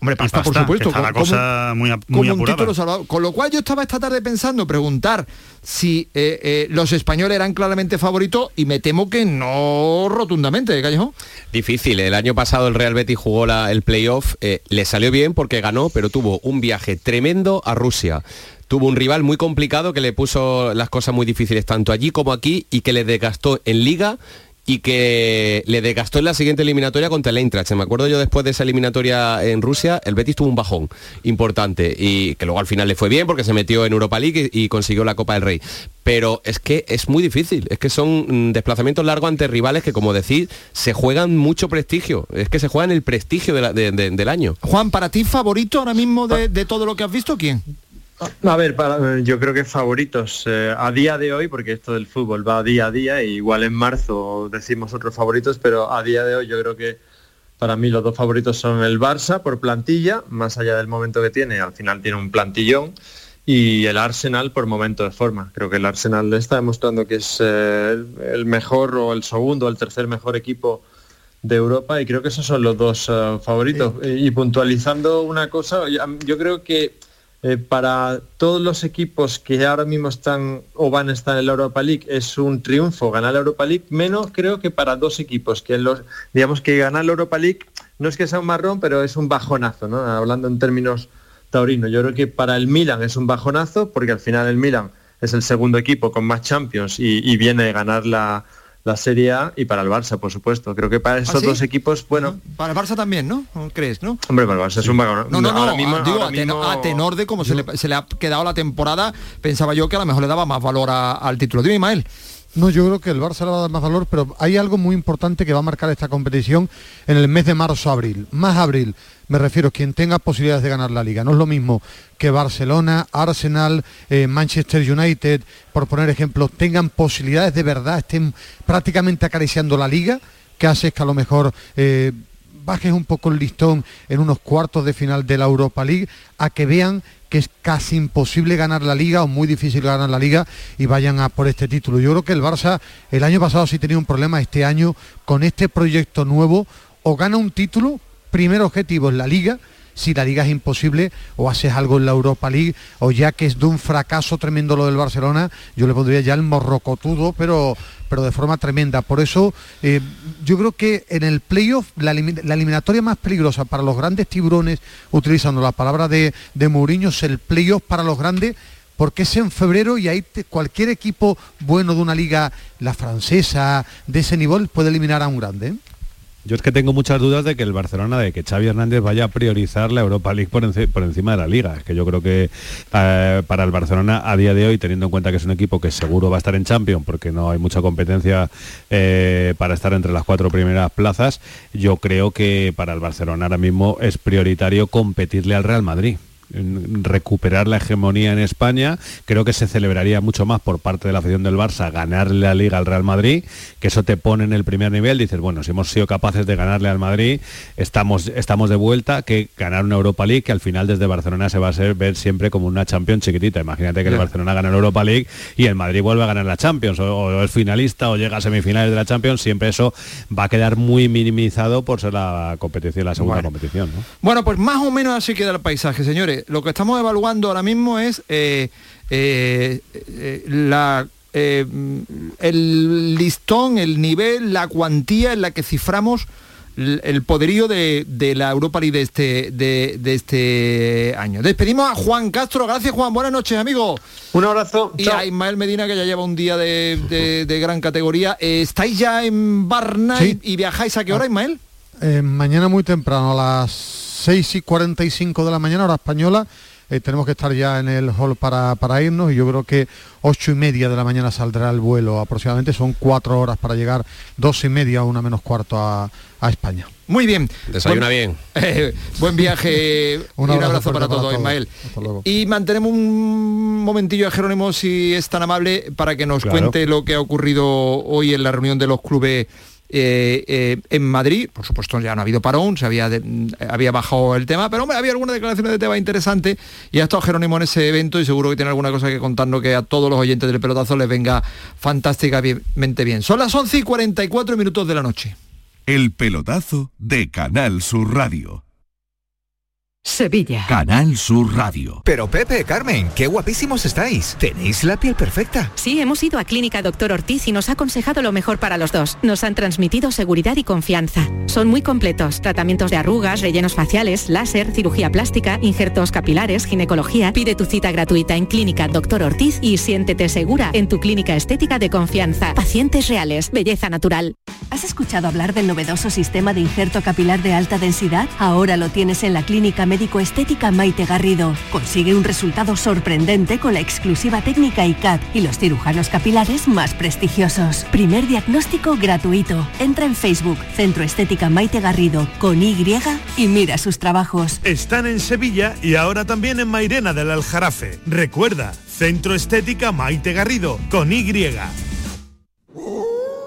hombre pasta, por supuesto como, cosa muy, muy un título salvado. Con lo cual yo estaba esta tarde pensando preguntar si eh, eh, los españoles eran claramente favoritos y me temo que no rotundamente Callejón difícil. El año pasado el Real Betis jugó la, el playoff le salió bien porque ganó pero tuvo un viaje tremendo a Rusia tuvo un rival muy complicado que le puso las cosas muy difíciles tanto allí como aquí y que le desgastó en liga y que le desgastó en la siguiente eliminatoria contra el Eintracht. Me acuerdo yo después de esa eliminatoria en Rusia, el Betis tuvo un bajón importante y que luego al final le fue bien porque se metió en Europa League y, consiguió la Copa del Rey. Pero es que es muy difícil, es que son mm, desplazamientos largos ante rivales que, como decís, se juegan mucho prestigio, es que se juegan el prestigio del año. Juan, ¿para ti favorito ahora mismo de, de todo lo que has visto quién? A ver, para, yo creo que favoritos eh, a día de hoy, porque esto del fútbol va día a día, y igual en marzo decimos otros favoritos, pero a día de hoy yo creo que para mí los dos favoritos son el Barça por plantilla, más allá del momento que tiene, al final tiene un plantillón, y el Arsenal por momento de forma. Creo que el Arsenal está demostrando que es eh, el mejor o el segundo o el tercer mejor equipo de Europa y creo que esos son los dos eh, favoritos. Y puntualizando una cosa, yo creo que eh, para todos los equipos que ahora mismo están o van a estar en la Europa League es un triunfo ganar la Europa League, menos creo que para dos equipos, que los, digamos que ganar la Europa League no es que sea un marrón, pero es un bajonazo, ¿no? Hablando en términos taurinos. Yo creo que para el Milan es un bajonazo, porque al final el Milan es el segundo equipo con más Champions y viene de ganar la, la Serie A y para el Barça, por supuesto. Creo que para esos ¿Ah, dos equipos, bueno... Para el Barça también, ¿no? ¿Crees, no? Hombre, para el Barça es un vagón. No, no, no, mismo, digo, a, tenor de cómo se, le, ha quedado la temporada, pensaba yo que a lo mejor le daba más valor al título. Dime, Ismael. No, yo creo que el Barça le va a dar más valor, pero hay algo muy importante que va a marcar esta competición en el mes de marzo-abril. Más abril, me refiero, quien tenga posibilidades de ganar la liga. No es lo mismo que Barcelona, Arsenal, eh, Manchester United, por poner ejemplos, tengan posibilidades de verdad, estén prácticamente acariciando la liga, que hace que a lo mejor... Eh, bajes un poco el listón en unos cuartos de final de la Europa League, a que vean es casi imposible ganar la liga o muy difícil ganar la liga y vayan a por este título. Yo creo que el Barça el año pasado sí tenía un problema, este año con este proyecto nuevo o gana un título, primer objetivo es la liga, si la liga es imposible o haces algo en la Europa League o ya que es de un fracaso tremendo lo del Barcelona, yo le pondría ya el morrocotudo, pero, pero de forma tremenda. Por eso eh, yo creo que en el playoff la, eliminatoria más peligrosa para los grandes tiburones, utilizando la palabra de, de Mourinho, es el playoff para los grandes porque es en febrero y ahí cualquier equipo bueno de una liga, la francesa, de ese nivel, puede eliminar a un grande. ¿eh? Yo es que tengo muchas dudas de que el Barcelona, de que Xavi Hernández vaya a priorizar la Europa League por, encima de la Liga. Es que yo creo que eh, para el Barcelona a día de hoy, teniendo en cuenta que es un equipo que seguro va a estar en Champions, porque no hay mucha competencia eh, para estar entre las cuatro primeras plazas, yo creo que para el Barcelona ahora mismo es prioritario competirle al Real Madrid recuperar la hegemonía en España. Creo que se celebraría mucho más por parte de la afición del Barça ganarle la liga al Real Madrid, que eso te pone en el primer nivel, dices, bueno, si hemos sido capaces de ganarle al Madrid, estamos, estamos de vuelta, que ganar una Europa League, que al final desde Barcelona se va a ser, ver siempre como una Champions chiquitita. Imagínate que el Barcelona gana la Europa League y el Madrid vuelve a ganar la Champions, o, es finalista o llega a semifinales de la Champions, siempre eso va a quedar muy minimizado por ser la competición, la segunda competición. Bueno, pues más o menos así queda el paisaje, señores. Lo que estamos evaluando ahora mismo es eh, eh, eh, la el listón, el nivel, la cuantía en la que ciframos el poderío de, la Europa League de este, de, este año. Despedimos a Juan Castro. Gracias, Juan. Buenas noches, amigo. Un abrazo. Y a Ismael Medina, que ya lleva un día de, gran categoría. ¿Estáis ya en Barna y, viajáis a qué hora, ah. Ismael? mañana muy temprano, a las 6 y 45 de la mañana, hora española eh, tenemos que estar ya en el hall para, irnos y yo creo que ocho y media de la mañana saldrá el vuelo aproximadamente, son cuatro horas para llegar, dos y media o una menos cuarto a, España. Muy bien. Desayuna bien. Eh, buen viaje un, abrazo para, todos, Ismael. Y mantenemos un momentillo a Jerónimo, si es tan amable, para que nos cuente lo que ha ocurrido hoy en la reunión de los clubes eh, eh, en Madrid, por supuesto ya no ha habido parón, se había, había bajado el tema, pero hombre, había algunas declaraciones de tema interesante y ha estado Jerónimo en ese evento y seguro que tiene alguna cosa que contarnos que a todos los oyentes del pelotazo les venga fantásticamente bien. Son las 11 y 44 minutos de la noche. El pelotazo de Canal Sur Radio. Sevilla. Canal Sur Radio. Pero Pepe, Carmen, qué guapísimos estáis. Tenéis la piel perfecta. Sí, hemos ido a Clínica Doctor Ortiz y nos ha aconsejado lo mejor para los dos. Nos han transmitido seguridad y confianza. Son muy completos. Tratamientos de arrugas, rellenos faciales, láser, cirugía plástica, injertos capilares, ginecología. Pide tu cita gratuita en Clínica Doctor Ortiz y siéntete segura en tu clínica estética de confianza. Pacientes reales, belleza natural. ¿Has escuchado hablar del novedoso sistema de injerto capilar de alta densidad? Ahora lo tienes en la Clínica Médico Estética Maite Garrido. Consigue un resultado sorprendente con la exclusiva técnica ICAT y los cirujanos capilares más prestigiosos. Primer diagnóstico gratuito. Entra en Facebook, Centro Estética Maite Garrido, con Y y mira sus trabajos. Están en Sevilla y ahora también en Mairena del Aljarafe. Recuerda, Centro Estética Maite Garrido, con Y.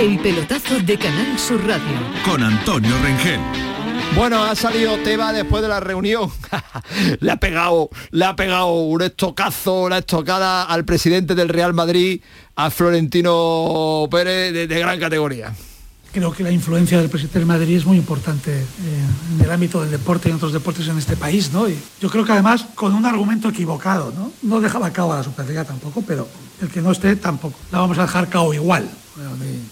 El pelotazo de Canal Sur Radio. Con Antonio Rengel. Bueno, ha salido Teba después de la reunión. le ha pegado, le ha pegado un estocazo, la estocada al presidente del Real Madrid, a Florentino Pérez, de, gran categoría. Creo que la influencia del presidente del Madrid es muy importante eh, en el ámbito del deporte y en otros deportes en este país, ¿no? Y yo creo que además con un argumento equivocado, ¿no? No dejaba a cabo a la Superliga tampoco, pero el que no esté tampoco. La vamos a dejar cao igual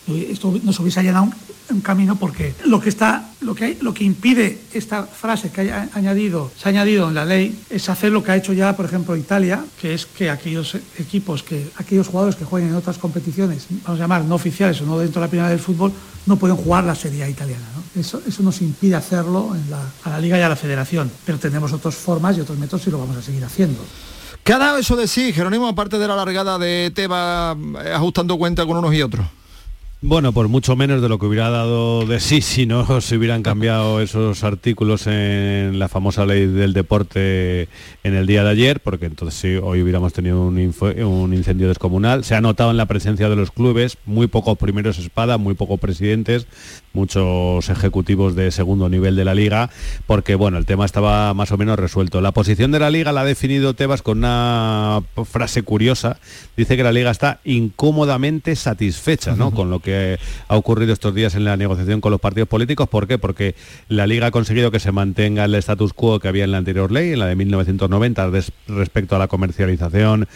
esto nos hubiese allanado un, camino porque lo que está, lo que, lo que impide esta frase que haya añadido, se ha añadido en la ley es hacer lo que ha hecho ya, por ejemplo, Italia, que es que aquellos equipos, que aquellos jugadores que jueguen en otras competiciones, vamos a llamar no oficiales o no dentro de la primera del fútbol, no pueden jugar la Serie A italiana. Eso, eso nos impide hacerlo a la Liga y a la Federación, pero tenemos otras formas y otros métodos y lo vamos a seguir haciendo. ¿Qué ha dado eso de sí, Jerónimo, aparte de la largada de Teba eh, ajustando cuenta con unos y otros? Bueno, por mucho menos de lo que hubiera dado de sí si no se hubieran cambiado esos artículos en la famosa ley del deporte en el día de ayer, porque entonces sí, hoy hubiéramos tenido un, un incendio descomunal. Se ha notado en la presencia de los clubes, muy pocos primeros espadas, muy pocos presidentes, muchos ejecutivos de segundo nivel de la liga, porque bueno, el tema estaba más o menos resuelto. La posición de la liga la ha definido Tebas con una frase curiosa. Dice que la liga está incómodamente satisfecha ¿no? con lo que ha ocurrido estos días en la negociación con los partidos políticos. ¿Por qué? Porque la liga ha conseguido que se mantenga el status quo que había en la anterior ley, en la de 1990, respecto a la comercialización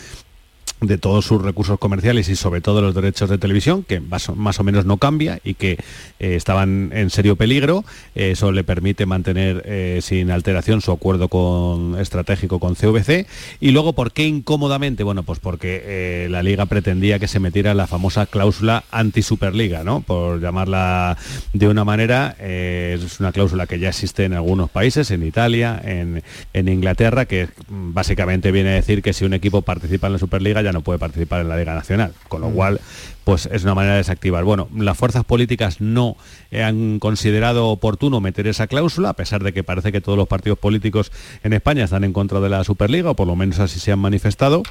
de todos sus recursos comerciales y sobre todo los derechos de televisión, que más o, menos no cambia y que eh, estaban en serio peligro. eso le permite mantener eh, sin alteración su acuerdo con, estratégico con CVC. Y luego, ¿por qué incómodamente? Bueno, pues porque eh, la liga pretendía que se metiera la famosa cláusula anti-superliga, ¿no? Por llamarla de una manera, es una cláusula que ya existe en algunos países, en Italia, en, en Inglaterra, que básicamente viene a decir que si un equipo participa en la Superliga ya no puede participar en la Liga Nacional, con lo mm. cual pues es una manera de desactivar. Bueno, las fuerzas políticas no han considerado oportuno meter esa cláusula, a pesar de que parece que todos los partidos políticos en España están en contra de la Superliga, o por lo menos así se han manifestado.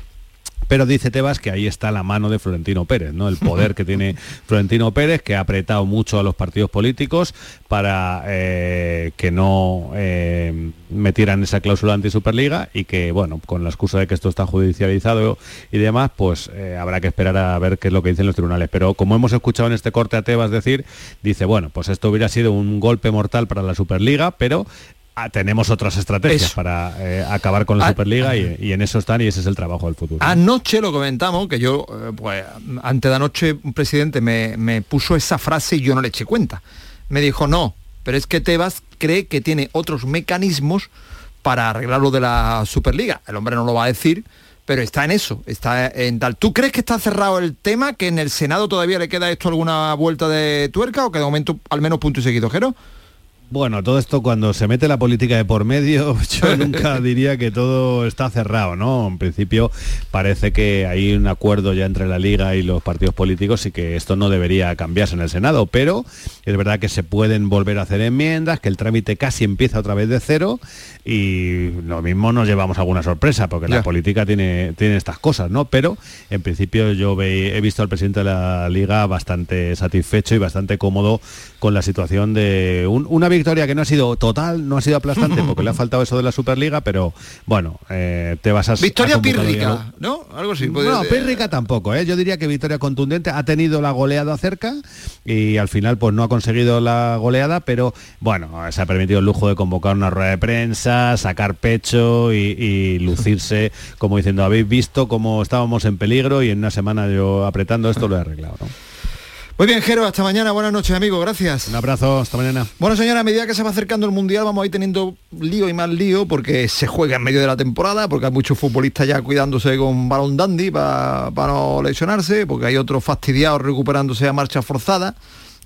Pero dice Tebas que ahí está la mano de Florentino Pérez, ¿no? El poder que tiene Florentino Pérez, que ha apretado mucho a los partidos políticos para eh, que no eh, metieran esa cláusula anti-Superliga y que, bueno, con la excusa de que esto está judicializado y demás, pues eh, habrá que esperar a ver qué es lo que dicen los tribunales. Pero como hemos escuchado en este corte a Tebas decir, dice, bueno, pues esto hubiera sido un golpe mortal para la Superliga, pero Ah, tenemos otras estrategias para eh, acabar con la ah, Superliga y, en eso están y ese es el trabajo del futuro. Anoche lo comentamos, que yo, eh, pues antes de anoche un presidente me, puso esa frase y yo no le eché cuenta. Me dijo, no, pero es que Tebas cree que tiene otros mecanismos para arreglar lo de la Superliga. El hombre no lo va a decir, pero está en eso, está en tal. ¿Tú crees que está cerrado el tema, que en el Senado todavía le queda esto alguna vuelta de tuerca o que de momento al menos punto y seguido, Jero? Bueno, todo esto cuando se mete la política de por medio, yo nunca diría que todo está cerrado, ¿no? En principio parece que hay un acuerdo ya entre la Liga y los partidos políticos y que esto no debería cambiarse en el Senado, pero es verdad que se pueden volver a hacer enmiendas, que el trámite casi empieza otra vez de cero y lo mismo nos llevamos alguna sorpresa, porque la política tiene, tiene estas cosas, ¿no? Pero en principio yo he visto al presidente de la Liga bastante satisfecho y bastante cómodo con la situación de una victoria que no ha sido total, no ha sido aplastante porque le ha faltado eso de la Superliga, pero bueno, eh, te vas a... Victoria pírrica, ¿no? Algo así. No, pírrica tampoco, ¿eh? yo diría que victoria contundente, ha tenido la goleada cerca y al final pues no ha conseguido la goleada, pero bueno, se ha permitido el lujo de convocar una rueda de prensa, sacar pecho y, y lucirse como diciendo, habéis visto cómo estábamos en peligro y en una semana yo apretando esto lo he arreglado. ¿no? Muy bien, Jero, hasta mañana. Buenas noches, amigo. Gracias. Un abrazo, hasta mañana. Bueno, señora, a medida que se va acercando el Mundial vamos a ir teniendo lío y más lío porque se juega en medio de la temporada, porque hay muchos futbolistas ya cuidándose con balón dandy para no lesionarse, porque hay otros fastidiados recuperándose a marcha forzada.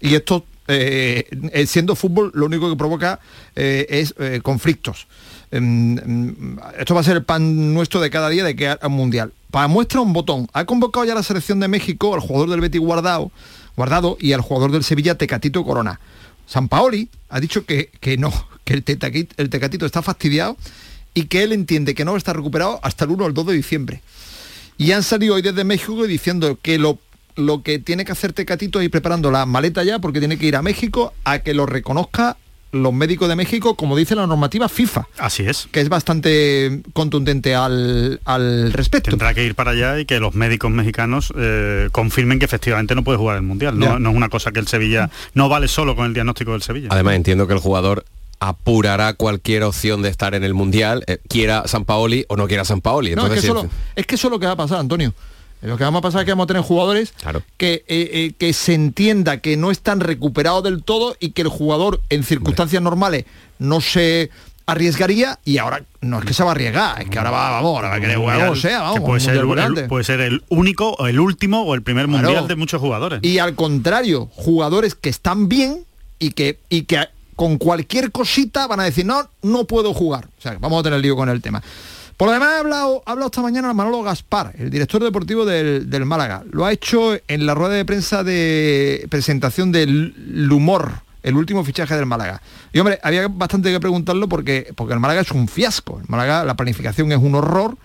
Y esto, eh, eh, siendo fútbol, lo único que provoca eh, es conflictos. Em, em, esto va a ser el pan nuestro de cada día de que un mundial. Para muestra un botón. Ha convocado ya la selección de México, el jugador del Betty Guardado, Guardado y al jugador del Sevilla Tecatito Corona. San Paoli ha dicho que, que no, que el, el Tecatito está fastidiado y que él entiende que no estar recuperado hasta el 1 o el 2 de diciembre. Y han salido hoy desde México diciendo que lo, lo que tiene que hacer Tecatito es ir preparando la maleta ya porque tiene que ir a México a que lo reconozca los médicos de México, como dice la normativa FIFA. Así es. Que es bastante contundente al, respecto. Tendrá que ir para allá y que los médicos mexicanos eh, confirmen que efectivamente no puede jugar el Mundial. No, es una cosa que el Sevilla no vale solo con el diagnóstico del Sevilla. Además entiendo que el jugador apurará cualquier opción de estar en el Mundial, eh, quiera San Paoli o no quiera San Paoli. Entonces, es, que es que eso es lo que va a pasar, Antonio. Lo que vamos a pasar es que vamos a tener jugadores que, eh, eh, que se entienda que no están recuperados del todo y que el jugador en circunstancias normales no se arriesgaría y ahora no es que se va a arriesgar, es que ahora va, vamos, ahora va a querer jugar o sea, vamos. Puede ser, el, puede ser, el, único, o el último o el primer mundial de muchos jugadores. Y al contrario, jugadores que están bien y que, y que con cualquier cosita van a decir, no, no puedo jugar. O sea, vamos a tener lío con el tema. Por lo demás, ha hablado, esta mañana Manolo Gaspar, el director deportivo del, Málaga. Lo ha hecho en la rueda de prensa de presentación del Humor, el último fichaje del Málaga. Y hombre, había bastante que preguntarlo porque, porque el Málaga es un fiasco. El Málaga, la planificación es un horror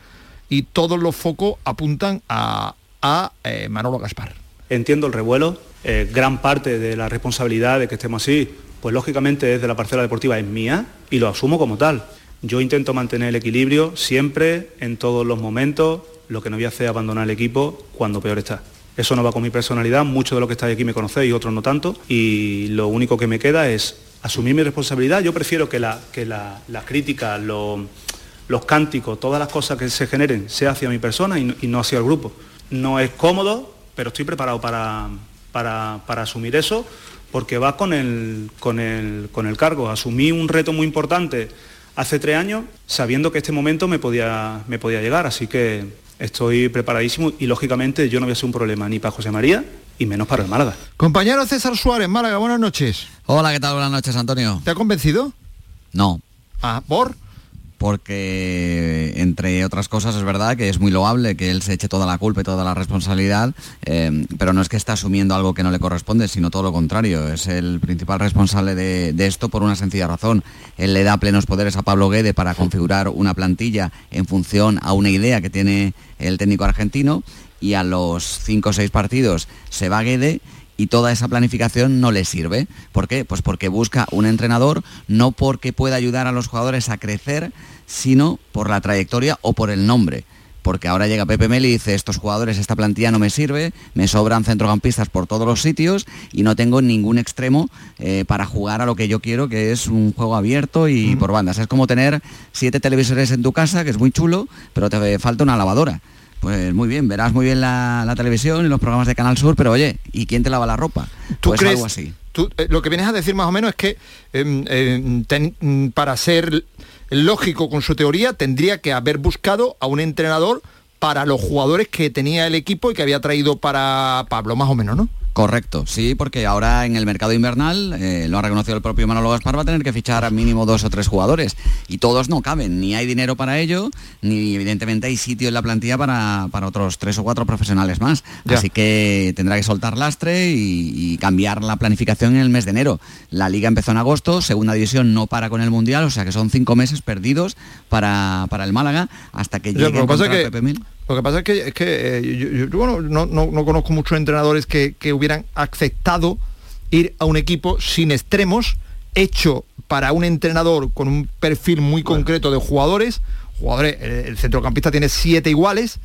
y todos los focos apuntan a, a eh, Manolo Gaspar. entiendo el revuelo, eh, gran parte de la responsabilidad de que estemos así, pues lógicamente desde la parcela deportiva es mía y lo asumo como tal. Yo intento mantener el equilibrio siempre, en todos los momentos, lo que no voy a hacer es abandonar el equipo cuando peor está. Eso no va con mi personalidad, muchos de los que estáis aquí me conocéis y otros no tanto, y lo único que me queda es asumir mi responsabilidad. Yo prefiero que la, que la, crítica, los cánticos, todas las cosas que se generen, sea hacia mi persona y, no hacia el grupo. No es cómodo, pero estoy preparado para, para, para asumir eso, porque va con el, con, el, con el cargo. Asumí un reto muy importante hace tres años sabiendo que este momento me podía, me podía llegar, así que estoy preparadísimo y lógicamente yo no voy a ser un problema ni para José María y menos para el Málaga. Compañero César Suárez, Málaga, buenas noches. Hola, ¿qué tal? Buenas noches, Antonio. ¿Te ha convencido? No. Ah, ¿por? Porque entre otras cosas es verdad que es muy loable que él se eche toda la culpa y toda la responsabilidad, eh, pero no es que está asumiendo algo que no le corresponde, sino todo lo contrario. Es el principal responsable de, esto por una sencilla razón. Él le da plenos poderes a Pablo Guede para configurar una plantilla en función a una idea que tiene el técnico argentino y a los cinco o seis partidos se va Guede y toda esa planificación no le sirve. ¿Por qué? Pues porque busca un entrenador no porque pueda ayudar a los jugadores a crecer, sino por la trayectoria o por el nombre. Porque ahora llega Pepe Mel y dice, estos jugadores, esta plantilla no me sirve, me sobran centrocampistas por todos los sitios y no tengo ningún extremo eh, para jugar a lo que yo quiero, que es un juego abierto y por bandas. Es como tener siete televisores en tu casa, que es muy chulo, pero te falta una lavadora. Pues muy bien, verás muy bien la, televisión y los programas de Canal Sur, pero oye, ¿y quién te lava la ropa? ¿Tú pues crees, algo así. Eh, lo que vienes a decir más o menos es que em, em, para ser lógico con su teoría tendría que haber buscado a un entrenador para los jugadores que tenía el equipo y que había traído para Pablo, más o menos, ¿no? Correcto, sí, porque ahora en el mercado invernal, eh, lo ha reconocido el propio Manolo Gaspar, va a tener que fichar a mínimo dos o tres jugadores y todos no caben, ni hay dinero para ello, ni evidentemente hay sitio en la plantilla para, otros tres o cuatro profesionales más. Así que tendrá que soltar lastre y, cambiar la planificación en el mes de enero. La liga empezó en agosto, segunda división no para con el Mundial, o sea que son cinco meses perdidos para, el Málaga hasta que llegue Pepe Mil. Lo que pasa es que, es que eh, yo, bueno, no, conozco muchos entrenadores que, hubieran aceptado ir a un equipo sin extremos, hecho para un entrenador con un perfil muy concreto de jugadores. Jugadores, el centrocampista tiene siete iguales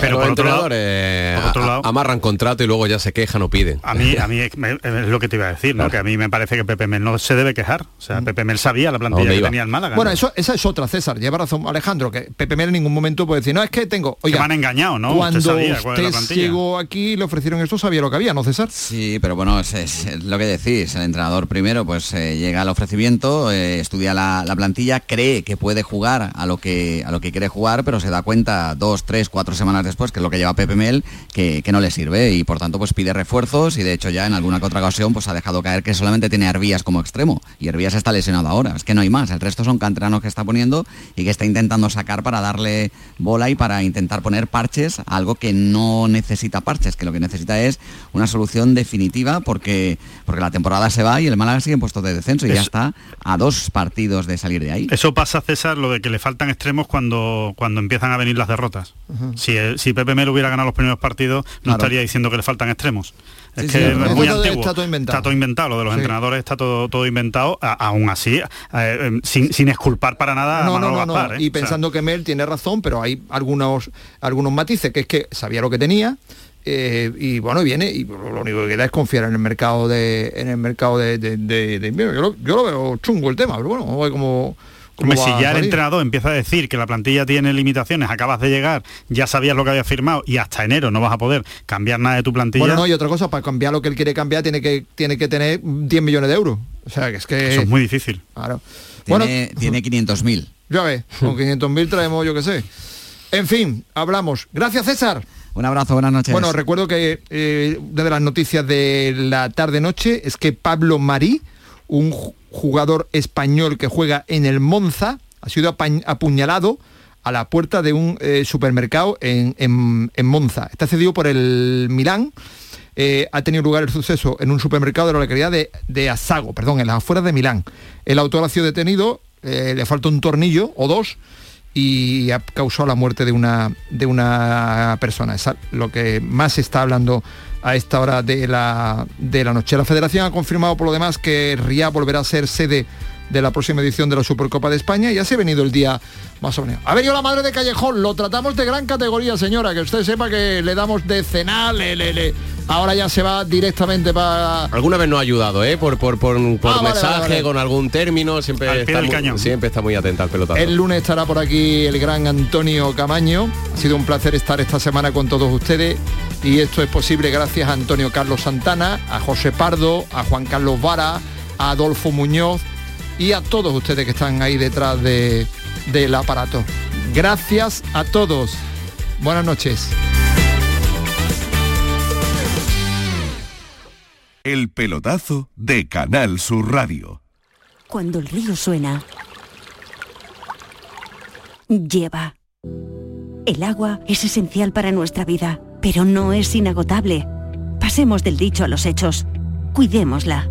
pero por otro, lado, amarran contrato y luego ya se quejan o piden. A mí, a mí es, lo que te iba a decir, ¿no? que a mí me parece que Pepe Mel no se debe quejar. O sea, mm. Pepe Mel sabía la plantilla que tenía en Málaga. Bueno, eso, esa es otra, César. Lleva razón Alejandro, que Pepe Mel en ningún momento puede decir, no, es que tengo... Oiga, me han engañado, ¿no? Cuando usted, llegó aquí le ofrecieron esto, sabía lo que había, ¿no, César? Sí, pero bueno, es, lo que decís. El entrenador primero pues eh, llega al ofrecimiento, eh, estudia la, la, plantilla, cree que puede jugar a lo que, a lo que quiere jugar, pero se da cuenta dos, tres, cuatro semanas después que es lo que lleva Pepe Mel, que, no le sirve y por tanto pues pide refuerzos y de hecho ya en alguna que otra ocasión pues ha dejado caer que solamente tiene Hervías como extremo y Hervías está lesionado ahora, es que no hay más, el resto son canteranos que está poniendo y que está intentando sacar para darle bola y para intentar poner parches algo que no necesita parches, que lo que necesita es una solución definitiva porque, porque la temporada se va y el Málaga sigue en puestos de descenso y ya está a dos partidos de salir de ahí. Eso pasa, César, lo de que le faltan extremos cuando, cuando empiezan a venir las derrotas. Si, si Pepe Mel hubiera ganado los primeros partidos, no estaría diciendo que le faltan extremos. Es que es muy antiguo. Está todo inventado. Está todo inventado, lo de los entrenadores está todo, todo inventado, aún así, eh, em, sin, sin, esculpar para nada no, a no, no, ¿eh? Y pensando que Mel tiene razón, pero hay algunos, algunos matices, que es que sabía lo que tenía, eh, y bueno viene y lo único que queda es confiar en el mercado de en el mercado de, invierno yo lo, yo lo, veo chungo el tema pero bueno vamos cómo si ya el entrenador empieza a decir que la plantilla tiene limitaciones, acabas de llegar, ya sabías lo que había firmado y hasta enero no vas a poder cambiar nada de tu plantilla. Bueno, no, y otra cosa, para cambiar lo que él quiere cambiar tiene que, tiene que tener 10 millones de euros. O sea, que es que... Eso es muy difícil. Claro. Tiene, bueno, tiene 500.000. Ya ves, con 500.000 traemos, yo qué sé. En fin, hablamos. Gracias, César. Un abrazo, buenas noches. Bueno, recuerdo que eh, una de las noticias de la tarde-noche es que Pablo Marí, un jugador español que juega en el Monza, ha sido apuñalado a la puerta de un eh, supermercado en, Monza. Está cedido por el Milán. Eh, ha tenido lugar el suceso en un supermercado de la localidad de, de Asago, perdón, en las afueras de Milán. El autor ha sido detenido, eh, le falta un tornillo o dos, y ha causado la muerte de una, de una persona. Es lo que más se está hablando a esta hora de la, de la noche. La federación ha confirmado por lo demás que RIA volverá a ser sede de la próxima edición de la Supercopa de España y ya se ha venido el día más o menos. A ver, yo la madre de Callejón, lo tratamos de gran categoría, señora, que usted sepa que le damos de cenar, le, ahora ya se va directamente para... Alguna vez no ha ayudado, ¿eh? Por, por, por, ah, mensaje, con algún término, siempre está, muy, siempre está muy atenta al pelotazo. El lunes estará por aquí el gran Antonio Camaño. Ha sido un placer estar esta semana con todos ustedes y esto es posible gracias a Antonio Carlos Santana, a José Pardo, a Juan Carlos Vara, a Adolfo Muñoz y a todos ustedes que están ahí detrás de, del aparato. Gracias a todos. Buenas noches. El pelotazo de Canal Sur Radio. Cuando el río suena, lleva. El agua es esencial para nuestra vida, pero no es inagotable. Pasemos del dicho a los hechos. Cuidémosla.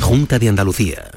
Junta de Andalucía.